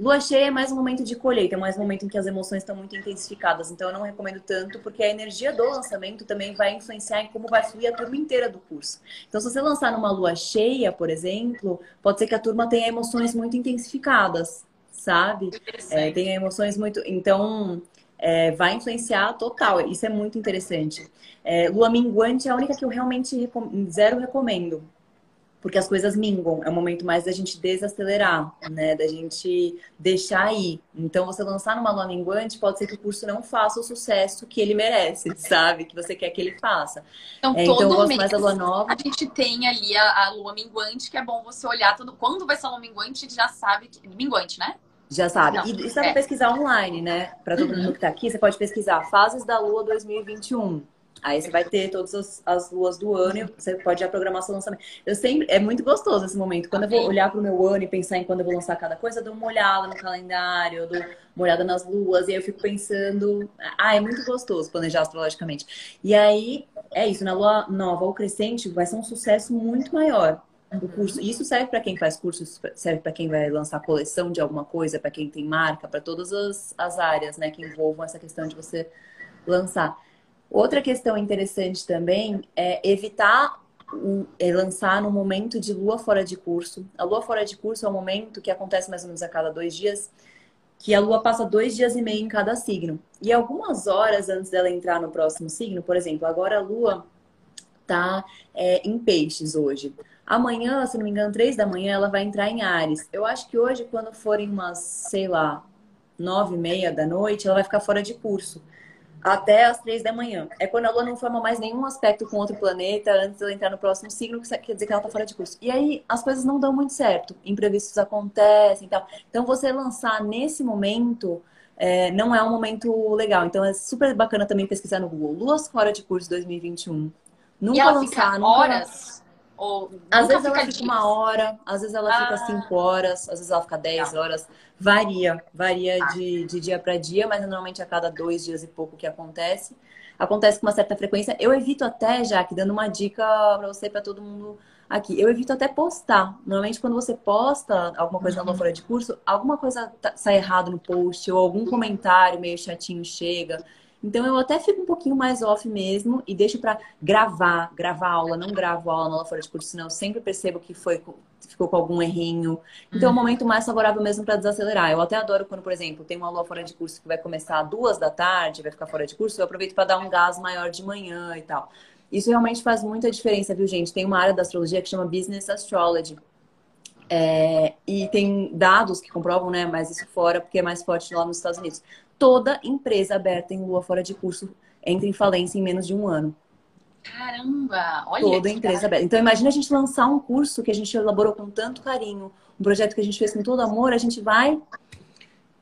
Lua cheia é mais um momento de colheita, é mais um momento em que as emoções estão muito intensificadas. Então eu não recomendo tanto, porque a energia do lançamento também vai influenciar em como vai fluir a turma inteira do curso. Então, se você lançar numa lua cheia, por exemplo, pode ser que a turma tenha emoções muito intensificadas, sabe? É, tenha emoções muito. Então, é, vai influenciar total. Isso é muito interessante. É, lua minguante é a única que eu realmente recom... zero recomendo porque as coisas minguam. É o momento mais da gente desacelerar, né? Da gente deixar ir. Então, você lançar numa lua minguante, pode ser que o curso não faça o sucesso que ele merece, sabe? Que você quer que ele faça. Então, é, todo então, mês mais da lua nova. a gente tem ali a, a, lua minguante, que é bom você olhar tudo. Quando vai ser a lua minguante, já sabe que... Minguante, né? Já sabe. Não, e isso é pra pesquisar online, né? Para todo mundo que tá aqui, você pode pesquisar Fases da Lua 2021. Aí você vai ter todas as, as, luas do ano e você pode já programar seu lançamento. Eu sempre, é muito gostoso esse momento. Quando eu vou olhar para o meu ano e pensar em quando eu vou lançar cada coisa, eu dou uma olhada no calendário, eu dou uma olhada nas luas, e aí eu fico pensando. Ah, é muito gostoso planejar astrologicamente. E aí, é isso, na lua nova ou crescente, vai ser um sucesso muito maior. O curso, isso serve para quem faz curso, serve para quem vai lançar coleção de alguma coisa, para quem tem marca, para todas as, as áreas né, que envolvam essa questão de você lançar. Outra questão interessante também é evitar é lançar no momento de lua fora de curso. A lua fora de curso é um momento que acontece mais ou menos a cada dois dias, que a lua passa dois dias e meio em cada signo. E algumas horas antes dela entrar no próximo signo, por exemplo, agora a lua tá é, em peixes hoje. Amanhã, se não me engano, três da manhã, ela vai entrar em Ares. Eu acho que hoje, quando forem umas, sei lá, nove e meia da noite, ela vai ficar fora de curso até as três da manhã. É quando a Lua não forma mais nenhum aspecto com outro planeta antes de ela entrar no próximo signo, que quer dizer que ela está fora de curso. E aí as coisas não dão muito certo, imprevistos acontecem e tal. Então você lançar nesse momento é, não é um momento legal. Então é super bacana também pesquisar no Google Luas fora de curso 2021. Nunca e ela lançar, nunca... horas ou às vezes ela fica uma hora, às vezes ela ah. fica cinco horas, às vezes ela fica dez tá. horas. Varia, varia ah. de, de dia para dia, mas normalmente a cada dois dias e pouco que acontece. Acontece com uma certa frequência. Eu evito até, já que dando uma dica para você para todo mundo aqui, eu evito até postar. Normalmente, quando você posta alguma coisa uhum. na fora de curso, alguma coisa tá, sai errado no post, ou algum comentário meio chatinho chega. Então eu até fico um pouquinho mais off mesmo e deixo para gravar, gravar aula, não gravo aula na fora de curso, senão eu sempre percebo que foi ficou com algum errinho. Então é um uhum. momento mais favorável mesmo para desacelerar. Eu até adoro quando, por exemplo, tem uma aula fora de curso que vai começar às duas da tarde, vai ficar fora de curso, eu aproveito para dar um gás maior de manhã e tal. Isso realmente faz muita diferença, viu, gente? Tem uma área da astrologia que chama Business Astrology. É, e tem dados que comprovam, né, mas isso fora, porque é mais forte lá nos Estados Unidos toda empresa aberta em lua fora de curso entra em falência em menos de um ano. Caramba! Olha Toda empresa aberta. Então, imagina a gente lançar um curso que a gente elaborou com tanto carinho, um projeto que a gente fez com todo amor, a gente vai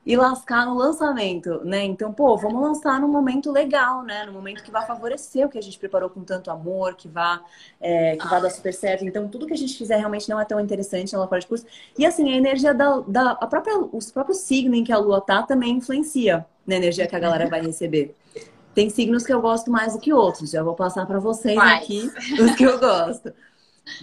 e lascar no lançamento, né? Então, pô, vamos lançar num momento legal, né? No momento que vai favorecer o que a gente preparou com tanto amor, que vá, é, que vá dar super certo. Então, tudo que a gente fizer realmente não é tão interessante na fora de curso. E assim, a energia da, da a própria, os próprios signos em que a lua tá também influencia na energia que a galera vai receber. Tem signos que eu gosto mais do que outros. Já vou passar para vocês aqui os que eu gosto.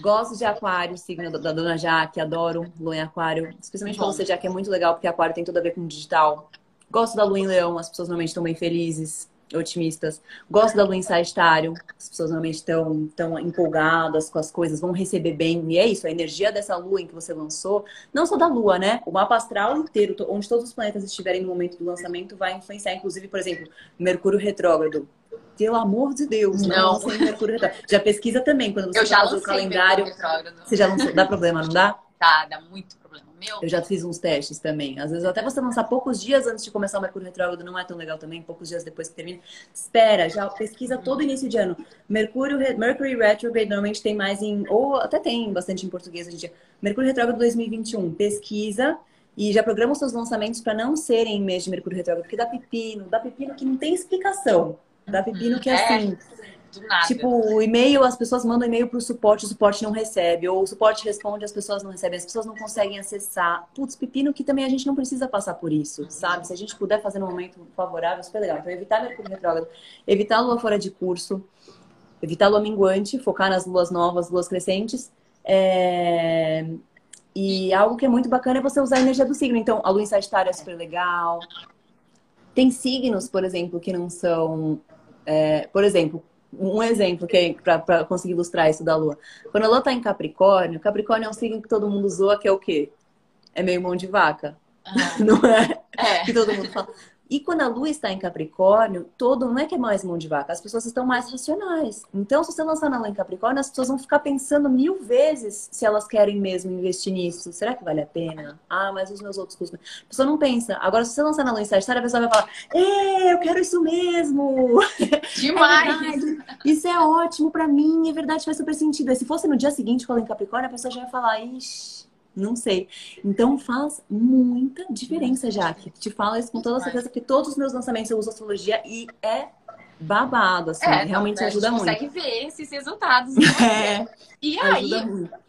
Gosto de aquário, signo da, dona Jaque, adoro lua em aquário. Especialmente pra você, Jaque, é muito legal, porque aquário tem tudo a ver com digital. Gosto da lua em leão, as pessoas normalmente estão bem felizes. Otimistas. Gosto da lua em Sagitário. As pessoas normalmente estão tão empolgadas com as coisas, vão receber bem. E é isso, a energia dessa lua em que você lançou, não só da lua, né? O mapa astral inteiro, onde todos os planetas estiverem no momento do lançamento, vai influenciar, inclusive, por exemplo, Mercúrio retrógrado. Pelo amor de Deus, não, não Mercúrio retrógrado. Já pesquisa também, quando você faz o calendário. Você já lançou, dá problema, não dá? Tá, dá muito problema. Meu. Eu já fiz uns testes também. Às vezes, até você lançar poucos dias antes de começar o Mercúrio Retrógrado não é tão legal também, poucos dias depois que termina. Espera, já pesquisa todo início de ano. Mercúrio, Mercury Retrograde normalmente tem mais em. Ou até tem bastante em português hoje em dia. Mercúrio Retrógrado 2021. Pesquisa. E já programa os seus lançamentos para não serem em mês de Mercúrio Retrógrado, porque dá pepino, dá pepino que não tem explicação. Dá pepino que é, é. Nada. Tipo, o e-mail, as pessoas mandam e-mail pro suporte, o suporte não recebe. Ou o suporte responde, as pessoas não recebem, as pessoas não conseguem acessar. Putz, pepino que também a gente não precisa passar por isso, sabe? Se a gente puder fazer num momento favorável, super legal. Então, evitar Mercúrio retrógrado, evitar a lua fora de curso, evitar lua minguante, focar nas luas novas, luas crescentes. É... E algo que é muito bacana é você usar a energia do signo. Então, a lua em Sagitário é super legal. Tem signos, por exemplo, que não são. É... por exemplo, um exemplo que é para conseguir ilustrar isso da Lua. Quando a Lua está em Capricórnio, Capricórnio é um signo que todo mundo zoa, que é o quê? É meio mão de vaca. Uhum. Não é? é? Que todo mundo fala. E quando a lua está em Capricórnio, todo não é que é mais mão de vaca, as pessoas estão mais racionais. Então, se você lançar na lua em Capricórnio, as pessoas vão ficar pensando mil vezes se elas querem mesmo investir nisso. Será que vale a pena? Ah, mas os meus outros custos. A pessoa não pensa. Agora, se você lançar na lua em Sagitário, a pessoa vai falar: Ei, eu quero isso mesmo! Demais! É isso é ótimo para mim, é verdade, faz super sentido. Se fosse no dia seguinte com a lua em Capricórnio, a pessoa já ia falar: Ixi não sei. Então faz muita diferença, Jaque. Te falo isso com toda certeza, porque todos os meus lançamentos eu uso astrologia e é babado, assim, é, realmente não, ajuda muito. A gente consegue ver esses resultados. É, e aí,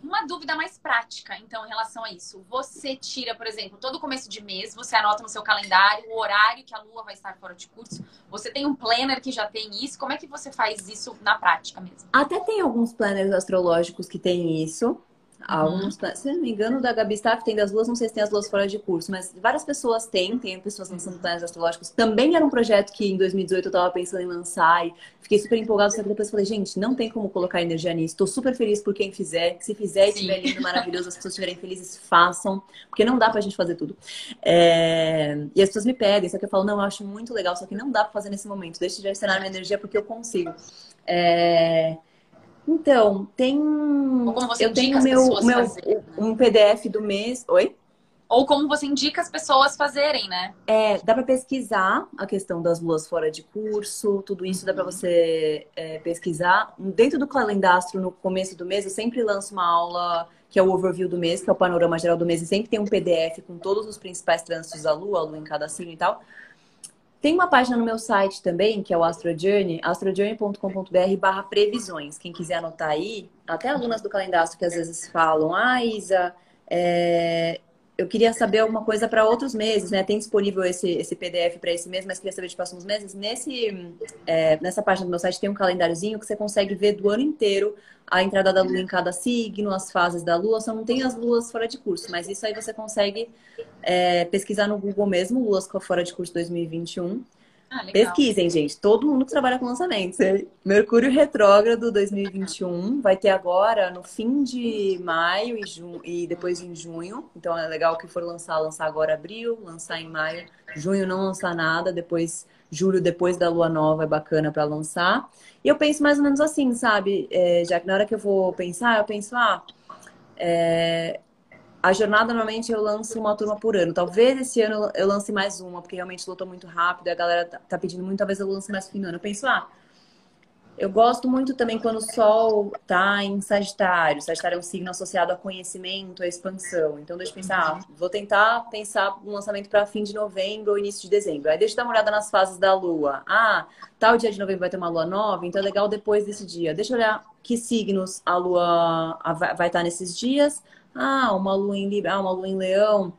uma dúvida mais prática, então, em relação a isso. Você tira, por exemplo, todo começo de mês, você anota no seu calendário o horário que a lua vai estar fora de curso. Você tem um planner que já tem isso. Como é que você faz isso na prática mesmo? Até tem alguns planners astrológicos que têm isso. Alguns, uhum. se não me engano, da Gabi Staff tem das luas, não sei se tem as luas fora de curso, mas várias pessoas têm, tem pessoas lançando planos astrológicos. Também era um projeto que em 2018 eu estava pensando em lançar e fiquei super empolgado, só que depois falei, gente, não tem como colocar energia nisso. Estou super feliz por quem fizer, se fizer e estiver lindo, maravilhoso, as pessoas estiverem felizes, façam, porque não dá pra gente fazer tudo. É... E as pessoas me pedem, só que eu falo, não, eu acho muito legal, só que não dá pra fazer nesse momento. Deixa de gestionar minha energia porque eu consigo. É... Então, tem. eu tenho meu, meu né? um PDF do mês. Oi? Ou como você indica as pessoas fazerem, né? É, dá para pesquisar a questão das luas fora de curso, tudo isso dá para você é, pesquisar. Dentro do calendastro, no começo do mês, eu sempre lanço uma aula que é o overview do mês, que é o panorama geral do mês, e sempre tem um PDF com todos os principais trânsitos da lua, a lua em cada signo e tal. Tem uma página no meu site também, que é o Astro Journey, astrojourney.com.br barra previsões. Quem quiser anotar aí, até alunas do calendastro que às vezes falam, ah, Isa, é, eu queria saber alguma coisa para outros meses, né? Tem disponível esse, esse PDF para esse mês, mas queria saber de próximos meses. Nesse, é, nessa página do meu site tem um calendáriozinho que você consegue ver do ano inteiro a entrada da lua em cada signo, as fases da lua, só não tem as luas fora de curso, mas isso aí você consegue é, pesquisar no Google mesmo, luas fora de curso 2021. Ah, Pesquisem, gente. Todo mundo que trabalha com lançamentos. Mercúrio retrógrado 2021 vai ter agora no fim de maio e, junho, e depois em junho. Então é legal que for lançar, lançar agora abril, lançar em maio, junho não lançar nada, depois julho, depois da lua nova é bacana para lançar. E eu penso mais ou menos assim, sabe? É, já que na hora que eu vou pensar, eu penso, ah, é, a jornada normalmente eu lanço uma turma por ano. Talvez esse ano eu lance mais uma, porque realmente lutou muito rápido, a galera tá, tá pedindo muito, talvez eu lance mais fim do ano. Eu penso, ah, eu gosto muito também quando o Sol tá em Sagitário. Sagitário é um signo associado a conhecimento, a expansão. Então, deixa eu pensar, ah, vou tentar pensar um lançamento para fim de novembro ou início de dezembro. Aí deixa eu dar uma olhada nas fases da Lua. Ah, tal dia de novembro vai ter uma Lua nova, então é legal depois desse dia. Deixa eu olhar que signos a Lua vai estar nesses dias. Ah, uma Lua em Libra, ah, uma Lua em Leão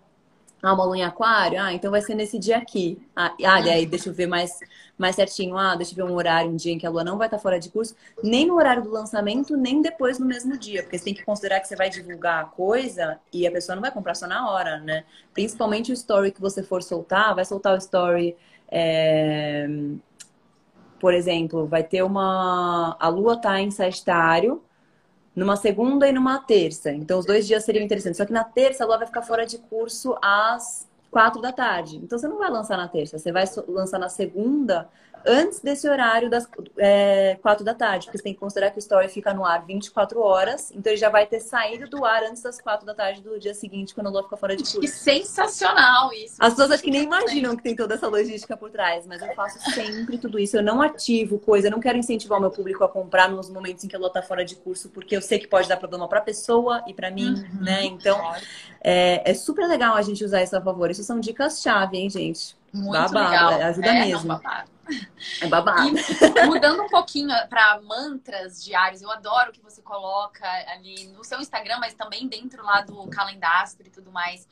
ah, uma lua em aquário? Ah, então vai ser nesse dia aqui. Ah, e aí deixa eu ver mais, mais certinho. Ah, deixa eu ver um horário, um dia em que a lua não vai estar fora de curso. Nem no horário do lançamento, nem depois no mesmo dia. Porque você tem que considerar que você vai divulgar a coisa e a pessoa não vai comprar só na hora, né? Principalmente o story que você for soltar. Vai soltar o story... É por exemplo, vai ter uma. A lua tá em Sagitário numa segunda e numa terça. Então, os dois dias seriam interessantes. Só que na terça a lua vai ficar fora de curso às quatro da tarde. Então, você não vai lançar na terça, você vai lançar na segunda antes desse horário das é, 4 da tarde, porque você tem que considerar que o story fica no ar 24 horas, então ele já vai ter saído do ar antes das 4 da tarde do dia seguinte, quando a lua fica fora de curso. Que sensacional isso! As pessoas acho que nem imaginam que tem toda essa logística por trás, mas eu faço sempre tudo isso. Eu não ativo coisa, eu não quero incentivar o meu público a comprar nos momentos em que a lua tá fora de curso, porque eu sei que pode dar problema pra pessoa e pra mim, uhum. né? Então, é, é super legal a gente usar isso a favor. Isso são dicas-chave, hein, gente? Muito babado, legal. ajuda é, mesmo. Não, é babado. E mudando um pouquinho para mantras diários, eu adoro que você coloca ali no seu Instagram, mas também dentro lá do calendastro e tudo mais.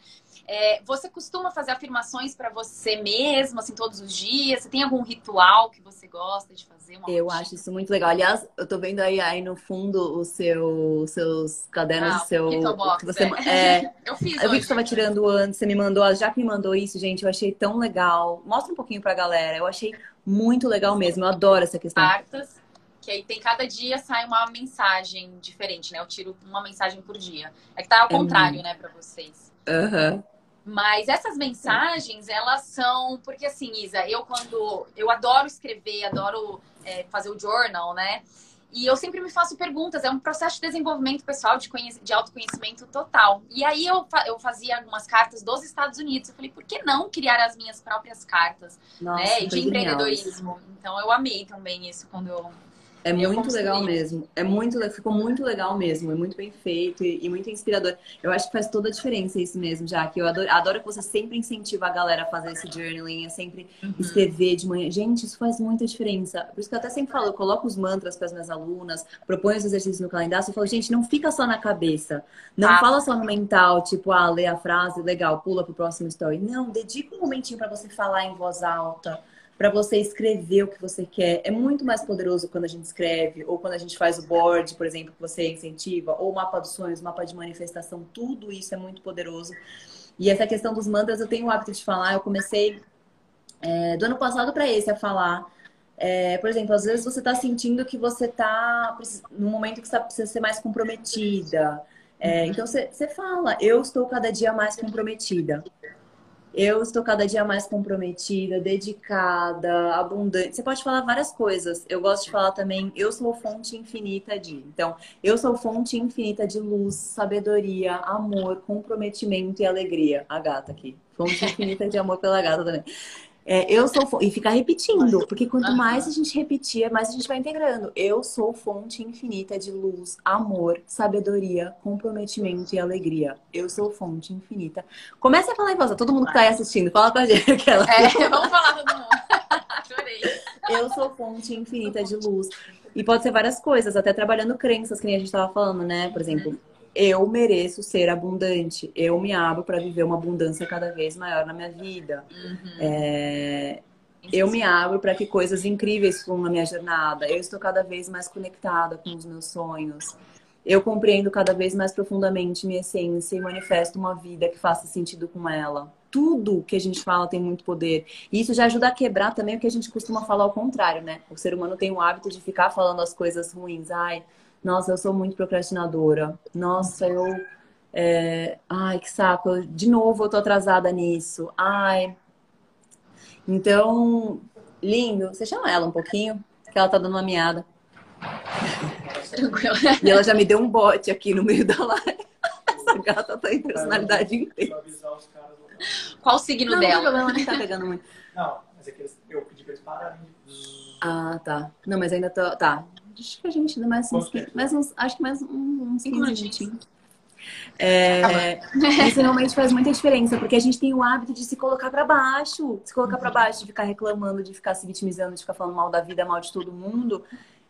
É, você costuma fazer afirmações para você mesmo, assim, todos os dias? Você tem algum ritual que você gosta de fazer? eu rotina? acho isso muito legal. Aliás, eu tô vendo aí, aí no fundo os seu, seu cadernos, ah, seu. Box, que você, é. é. eu fiz. Eu vi que você estava tirando antes, você me mandou, já que me mandou isso, gente, eu achei tão legal. Mostra um pouquinho pra galera. Eu achei muito legal mesmo. Eu adoro essa questão. Cartas, que aí tem cada dia sai uma mensagem diferente, né? Eu tiro uma mensagem por dia. É que tá ao é contrário, né, para vocês. Aham. Uhum. Mas essas mensagens, elas são. Porque assim, Isa, eu quando. Eu adoro escrever, adoro é, fazer o journal, né? E eu sempre me faço perguntas, é um processo de desenvolvimento pessoal, de, de autoconhecimento total. E aí eu, fa eu fazia algumas cartas dos Estados Unidos. Eu falei, por que não criar as minhas próprias cartas Nossa, né, de empreendedorismo? Então eu amei também isso quando eu é muito legal mesmo. É muito, ficou muito legal mesmo. É muito bem feito e, e, muito inspirador. Eu acho que faz toda a diferença isso mesmo, já que eu adoro, adoro que você sempre incentiva a galera a fazer esse journaling, a sempre uhum. escrever de manhã. Gente, isso faz muita diferença. Por isso que eu até sempre falo, eu coloco os mantras para as minhas alunas, proponho os exercícios no calendário, eu falo, gente, não fica só na cabeça. Não ah. fala só no mental, tipo, ah, lê a frase, legal, pula pro próximo story. Não, dedica um momentinho para você falar em voz alta para você escrever o que você quer. É muito mais poderoso quando a gente escreve, ou quando a gente faz o board, por exemplo, que você incentiva, ou o mapa dos sonhos, mapa de manifestação, tudo isso é muito poderoso. E essa questão dos mantras, eu tenho o hábito de falar, eu comecei é, do ano passado para esse a falar. É, por exemplo, às vezes você está sentindo que você está num momento que você precisa ser mais comprometida. É, então você, você fala, eu estou cada dia mais comprometida. Eu estou cada dia mais comprometida, dedicada, abundante. Você pode falar várias coisas. Eu gosto de falar também, eu sou fonte infinita de. Então, eu sou fonte infinita de luz, sabedoria, amor, comprometimento e alegria. A gata aqui. Fonte infinita de amor pela gata também. É, eu sou e ficar repetindo, porque quanto mais a gente repetir, mais a gente vai integrando. Eu sou fonte infinita de luz, amor, sabedoria, comprometimento e alegria. Eu sou fonte infinita. Comece a falar em voz, todo mundo que tá aí assistindo, fala com a gente. Aquela... É, vamos falar todo mundo. Adorei. Eu sou fonte infinita de luz. E pode ser várias coisas, até trabalhando crenças, que nem a gente tava falando, né? Por exemplo, eu mereço ser abundante, eu me abro para viver uma abundância cada vez maior na minha vida. Uhum. É... Eu me abro para que coisas incríveis fluam na minha jornada. Eu estou cada vez mais conectada com os meus sonhos. Eu compreendo cada vez mais profundamente minha essência e manifesto uma vida que faça sentido com ela. Tudo que a gente fala tem muito poder. E isso já ajuda a quebrar também o que a gente costuma falar ao contrário, né? O ser humano tem o hábito de ficar falando as coisas ruins. Ai, nossa, eu sou muito procrastinadora. Nossa, eu. É... Ai, que saco. De novo eu tô atrasada nisso. Ai. Então, lindo. Você chama ela um pouquinho? Que ela tá dando uma miada. Tranquilo. E ela já me deu um bote aqui no meio da live. Essa gata tá em personalidade inteira. Qual o signo não, dela? Não, nem tá pegando muito. Não, mas é que eu pedi pra eles pararem. Ah, tá. Não, mas ainda tô. Tá. Acho que a gente ainda mais uns, mais uns acho que mais uns 15 minutinhos. É, isso realmente faz muita diferença, porque a gente tem o hábito de se colocar para baixo, se colocar para baixo, de ficar reclamando, de ficar se vitimizando, de ficar falando mal da vida, mal de todo mundo.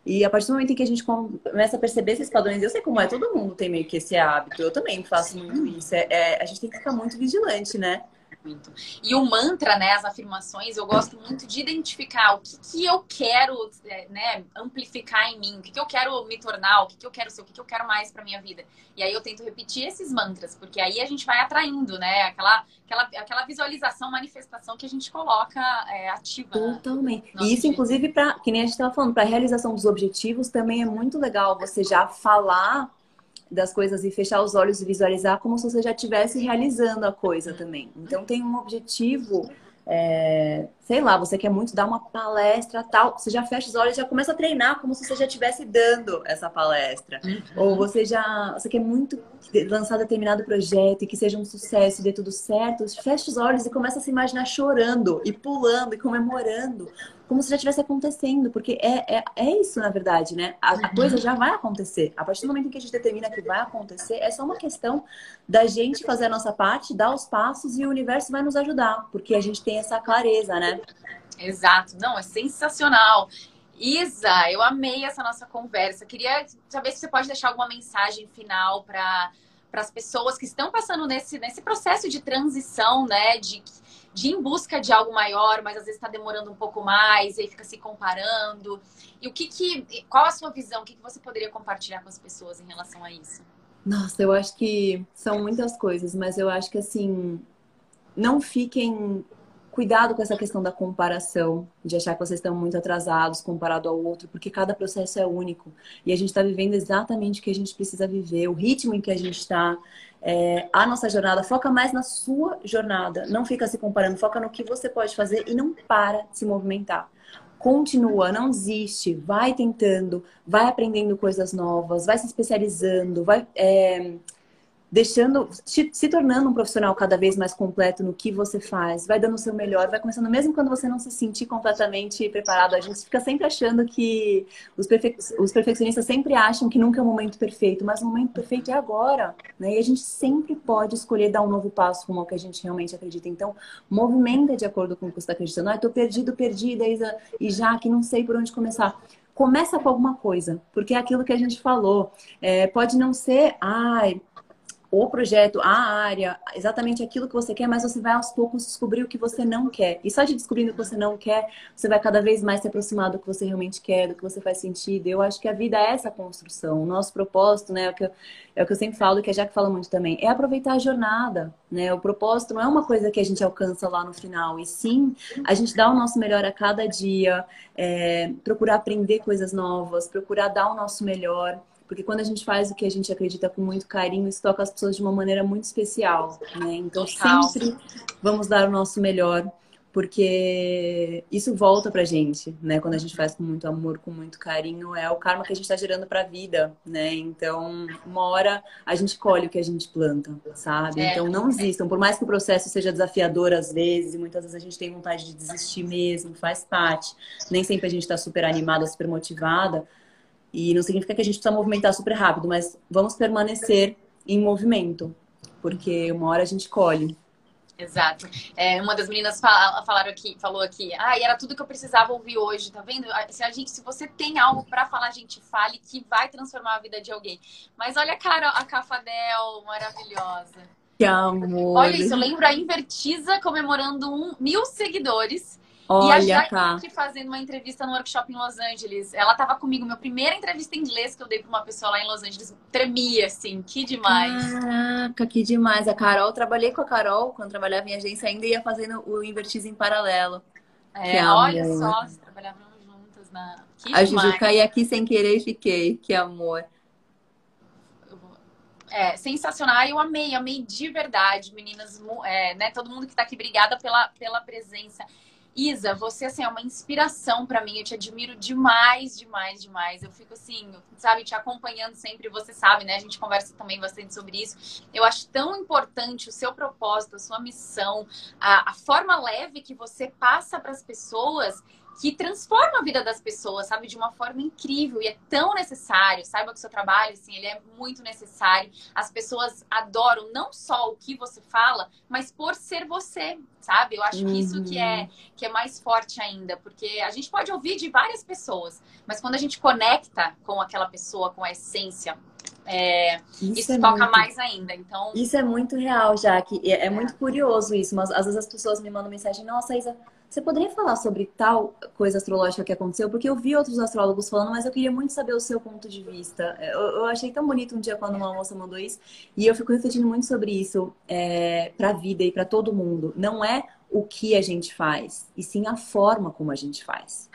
E a partir do momento em que a gente começa a perceber esses padrões, eu sei como é, todo mundo tem meio que esse hábito, eu também faço muito isso. É, é a gente tem que ficar muito vigilante, né? Muito. E o mantra, né, as afirmações, eu gosto muito de identificar o que, que eu quero é, né, amplificar em mim, o que, que eu quero me tornar, o que, que eu quero ser, o que, que eu quero mais para minha vida. E aí eu tento repetir esses mantras, porque aí a gente vai atraindo, né, aquela, aquela, aquela visualização, manifestação que a gente coloca é, ativa. Totalmente. E isso, dia. inclusive, para, que nem a gente estava falando, para realização dos objetivos também é muito legal você já falar das coisas e fechar os olhos e visualizar como se você já estivesse realizando a coisa também. Então tem um objetivo, é, sei lá, você quer muito dar uma palestra tal, você já fecha os olhos e já começa a treinar como se você já estivesse dando essa palestra. Uhum. Ou você já, você quer muito lançar determinado projeto e que seja um sucesso e dê tudo certo, fecha os olhos e começa a se imaginar chorando e pulando e comemorando como se já estivesse acontecendo, porque é, é, é isso, na verdade, né? A, a, coisa já vai acontecer. A partir do momento em que a gente determina que vai acontecer, é só uma questão da gente fazer a nossa parte, dar os passos e o universo vai nos ajudar, porque a gente tem essa clareza, né? Exato. Não, é sensacional. Isa, eu amei essa nossa conversa. Queria saber se você pode deixar alguma mensagem final para para as pessoas que estão passando nesse, nesse processo de transição, né? De de ir em busca de algo maior, mas às vezes está demorando um pouco mais, e aí fica se comparando. E o que que. Qual a sua visão? O que, que você poderia compartilhar com as pessoas em relação a isso? Nossa, eu acho que são muitas coisas, mas eu acho que assim, não fiquem cuidado com essa questão da comparação, de achar que vocês estão muito atrasados comparado ao outro, porque cada processo é único. E a gente está vivendo exatamente o que a gente precisa viver, o ritmo em que a gente está, é, a nossa jornada. Foca mais na sua jornada, não fica se comparando, foca no que você pode fazer e não para de se movimentar. Continua, não desiste, vai tentando, vai aprendendo coisas novas, vai se especializando, vai. É, deixando, se tornando um profissional cada vez mais completo no que você faz, vai dando o seu melhor, vai começando, mesmo quando você não se sentir completamente preparado. A gente fica sempre achando que os, perfe... os perfeccionistas sempre acham que nunca é o momento perfeito, mas o momento perfeito é agora, né? E a gente sempre pode escolher dar um novo passo rumo ao que a gente realmente acredita. Então, movimenta de acordo com o que você está acreditando. Ah, estou perdido, perdida, Isa, e já que não sei por onde começar começa com alguma coisa, porque é aquilo que a gente falou. É, pode não ser, ai, o projeto, a área, exatamente aquilo que você quer, mas você vai aos poucos descobrir o que você não quer. E só de descobrindo o que você não quer, você vai cada vez mais se aproximar do que você realmente quer, do que você faz sentido. Eu acho que a vida é essa construção. O nosso propósito, né, é o que eu, é o que eu sempre falo, que a Jack fala muito também, é aproveitar a jornada, né? O propósito não é uma coisa que a gente alcança lá no final, e sim a gente dá o nosso melhor a cada dia, é, procurar aprender coisas novas, procurar dar o nosso melhor. Porque quando a gente faz o que a gente acredita com muito carinho, isso toca as pessoas de uma maneira muito especial, né? Então Total. sempre vamos dar o nosso melhor, porque isso volta pra gente, né? Quando a gente faz com muito amor, com muito carinho, é o karma que a gente está gerando pra vida, né? Então, uma hora a gente colhe o que a gente planta, sabe? É. Então não desistam, por mais que o processo seja desafiador às vezes, e muitas vezes a gente tem vontade de desistir mesmo, faz parte. Nem sempre a gente está super animada, super motivada, e não significa que a gente precisa movimentar super rápido, mas vamos permanecer em movimento, porque uma hora a gente colhe. Exato. É, uma das meninas fala, falaram aqui, falou aqui, ah, e era tudo que eu precisava ouvir hoje, tá vendo? Se, a gente, se você tem algo para falar, a gente fale que vai transformar a vida de alguém. Mas olha a cara, a Cafadel, maravilhosa. Que amor. Olha isso, eu lembro a Invertisa comemorando um, mil seguidores. Olha, e a Jaque fazendo uma entrevista no workshop em Los Angeles. Ela estava comigo, minha primeira entrevista em inglês que eu dei para uma pessoa lá em Los Angeles. Tremia, assim, que demais. Caraca, que demais. A Carol, trabalhei com a Carol quando trabalhava em agência ainda ia fazendo o Invertiz em paralelo. É, olha só, trabalhávamos juntas na. Que a Juju caí aqui sem querer e fiquei. Que amor. É, sensacional. Eu amei, amei de verdade, meninas. É, né, todo mundo que está aqui, obrigada pela, pela presença. Isa, você assim é uma inspiração para mim. Eu te admiro demais, demais, demais. Eu fico assim, sabe, te acompanhando sempre. Você sabe, né? A gente conversa também bastante sobre isso. Eu acho tão importante o seu propósito, a sua missão, a, a forma leve que você passa para as pessoas que transforma a vida das pessoas, sabe, de uma forma incrível e é tão necessário. Saiba que o seu trabalho, assim, ele é muito necessário. As pessoas adoram não só o que você fala, mas por ser você, sabe? Eu acho que isso que é uhum. que é mais forte ainda, porque a gente pode ouvir de várias pessoas, mas quando a gente conecta com aquela pessoa, com a essência é, isso, isso é toca muito... mais ainda. Então isso é muito real, Jaque. É, é, é, muito curioso isso. Mas às vezes as pessoas me mandam mensagem: Nossa, Isa, você poderia falar sobre tal coisa astrológica que aconteceu? Porque eu vi outros astrólogos falando, mas eu queria muito saber o seu ponto de vista. Eu, eu achei tão bonito um dia quando uma moça mandou isso e eu fico refletindo muito sobre isso é, para a vida e para todo mundo. Não é o que a gente faz, e sim a forma como a gente faz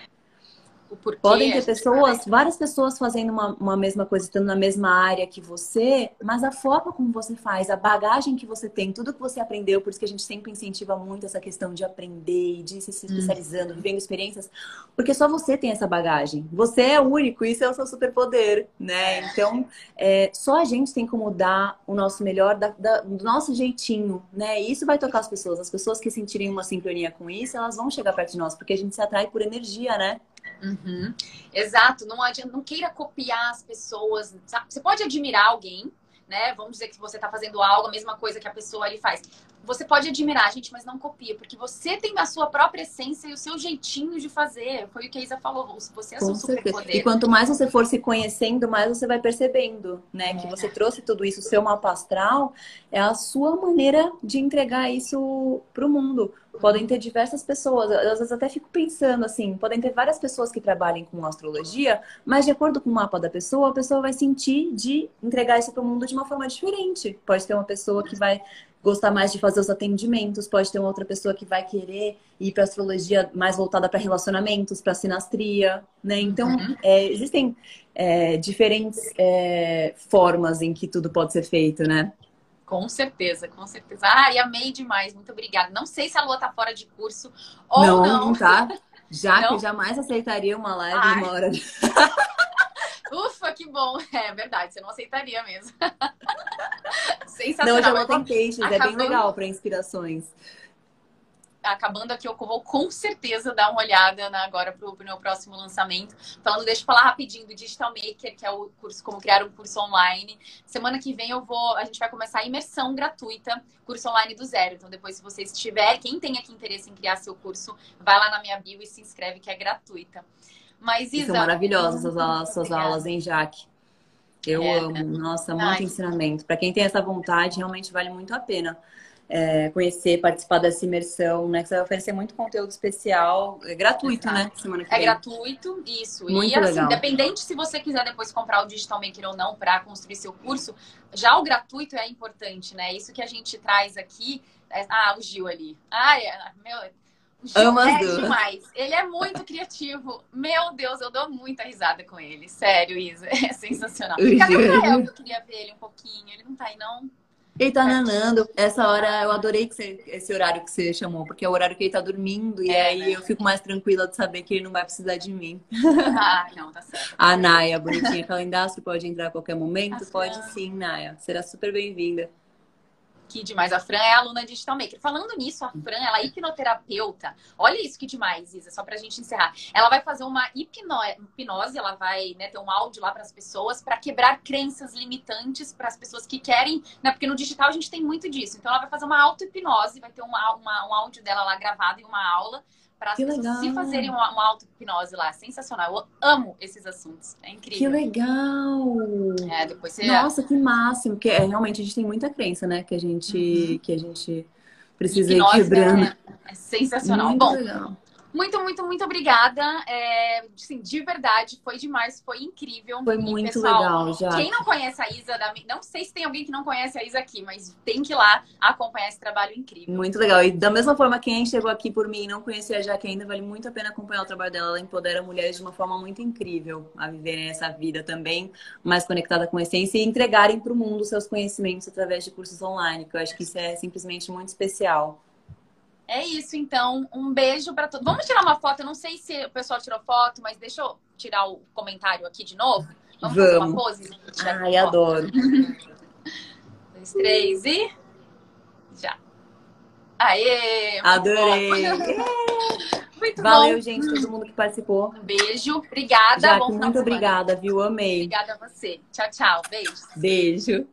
o porquê. Podem ter pessoas, várias pessoas fazendo uma, uma mesma coisa, estando na mesma área que você, mas a forma como você faz, a bagagem que você tem, tudo que você aprendeu, por isso que a gente sempre incentiva muito essa questão de aprender e de se hum. especializando, hum. vivendo experiências, porque só você tem essa bagagem. Você é único, isso é o seu superpoder, né? É. Então, é, só a gente tem como dar o nosso melhor, da, da, do nosso jeitinho, né? E isso vai tocar as pessoas. As pessoas que sentirem uma sincronia com isso, elas vão chegar perto de nós, porque a gente se atrai por energia, né? Uhum. Exato, não adianta, não queira copiar as pessoas. Sabe? Você pode admirar alguém, né? Vamos dizer que você está fazendo algo, a mesma coisa que a pessoa ali faz. Você pode admirar, gente, mas não copia, porque você tem a sua própria essência e o seu jeitinho de fazer. Foi o que a Isa falou, você é o seu superpoder. E quanto mais você for se conhecendo, mais você vai percebendo, né? É. Que você trouxe tudo isso, o seu mapa astral, é a sua maneira de entregar isso para o mundo. Podem ter diversas pessoas, às vezes até fico pensando assim, podem ter várias pessoas que trabalhem com astrologia, mas de acordo com o mapa da pessoa, a pessoa vai sentir de entregar isso para o mundo de uma forma diferente. Pode ter uma pessoa que vai gostar mais de fazer os atendimentos, pode ter uma outra pessoa que vai querer ir para astrologia mais voltada para relacionamentos, para sinastria, né? Então, uhum. é, existem é, diferentes é, formas em que tudo pode ser feito, né? Com certeza, com certeza. Ah, e amei demais, muito obrigada. Não sei se a Lua tá fora de curso ou não. Não, não tá. Já não. que jamais aceitaria uma live Ai. uma hora. Ufa, que bom. É verdade, você não aceitaria mesmo. Sensacional. Não, eu já não tentei, é bem legal para inspirações acabando aqui, eu vou com certeza dar uma olhada na, agora para o meu próximo lançamento. Falando, deixa eu falar rapidinho do Digital Maker, que é o curso Como Criar um Curso Online. Semana que vem eu vou, a gente vai começar a imersão gratuita, curso online do zero. Então, depois, se vocês tiverem, quem tem aqui interesse em criar seu curso, vai lá na minha bio e se inscreve, que é gratuita. Mas, Isa. São maravilhosas as suas aulas, hein, Jaque? Eu é, amo. Nossa, muito Ai. ensinamento. Para quem tem essa vontade, realmente vale muito a pena é, conhecer, participar dessa imersão, né? Que você vai oferecer muito conteúdo especial, é gratuito, né? Exato. né? Semana que é vem. gratuito, isso. Muito e assim, legal. independente se você quiser depois comprar o Digital Maker ou não para construir seu curso, já o gratuito é importante, né? Isso que a gente traz aqui. É... Ah, o Gil ali. Ai, meu, o Gil Amo é demais. Ele é muito criativo. Meu Deus, eu dou muita risada com ele. Sério, Isa. É sensacional. Cadê o Rael? Eu queria ver ele um pouquinho. Ele não tá aí, não? Ele tá nanando. Essa hora eu adorei que você, esse horário que você chamou, porque é o horário que ele tá dormindo. E é, aí né? eu fico mais tranquila de saber que ele não vai precisar de mim. Ah, não, tá certo. A Naya, bonitinha calendastro, pode entrar a qualquer momento? Pode sim, Naya. Será super bem-vinda que demais. A Fran é aluna Digital Maker. Falando nisso, a Fran, ela é hipnoterapeuta. Olha isso que demais, Isa, só pra gente encerrar. Ela vai fazer uma hipnose, ela vai né, ter um áudio lá para as pessoas para quebrar crenças limitantes para as pessoas que querem, né? Porque no digital a gente tem muito disso. Então ela vai fazer uma auto-hipnose, vai ter uma, uma, um áudio dela lá gravado em uma aula para as pessoas legal. se fazerem uma, uma auto-hipnose lá. Sensacional. Eu amo esses assuntos. É incrível. Que legal! É, depois você... Nossa, que máximo. Porque é, realmente a gente tem muita crença, né? Que a gente, uhum. que a gente precisa hipnose ir quebrando. É, é sensacional. Muito Bom, legal. Muito, muito, muito obrigada. É, assim, de verdade, foi demais, foi incrível. Foi muito pessoal, legal, já. Quem não conhece a Isa, da, não sei se tem alguém que não conhece a Isa aqui, mas tem que ir lá acompanhar esse trabalho incrível. Muito legal. E da mesma forma, quem chegou aqui por mim e não conhecia a Jaque ainda, vale muito a pena acompanhar o trabalho dela. Ela empodera mulheres de uma forma muito incrível a viverem essa vida também mais conectada com a essência e entregarem para o mundo seus conhecimentos através de cursos online, que eu acho que isso é simplesmente muito especial. É isso, então. Um beijo para todos. Vamos tirar uma foto. Eu não sei se o pessoal tirou foto, mas deixa eu tirar o comentário aqui de novo. Vamos, Vamos. fazer uma pose? Ai, adoro. dois, três e. Já. Aê! Adorei! Muito Valeu, bom. gente, todo mundo que participou. Um beijo. Obrigada. Jaque, muito obrigada, viu? Amei. Obrigada a você. Tchau, tchau. Beijo. Beijo.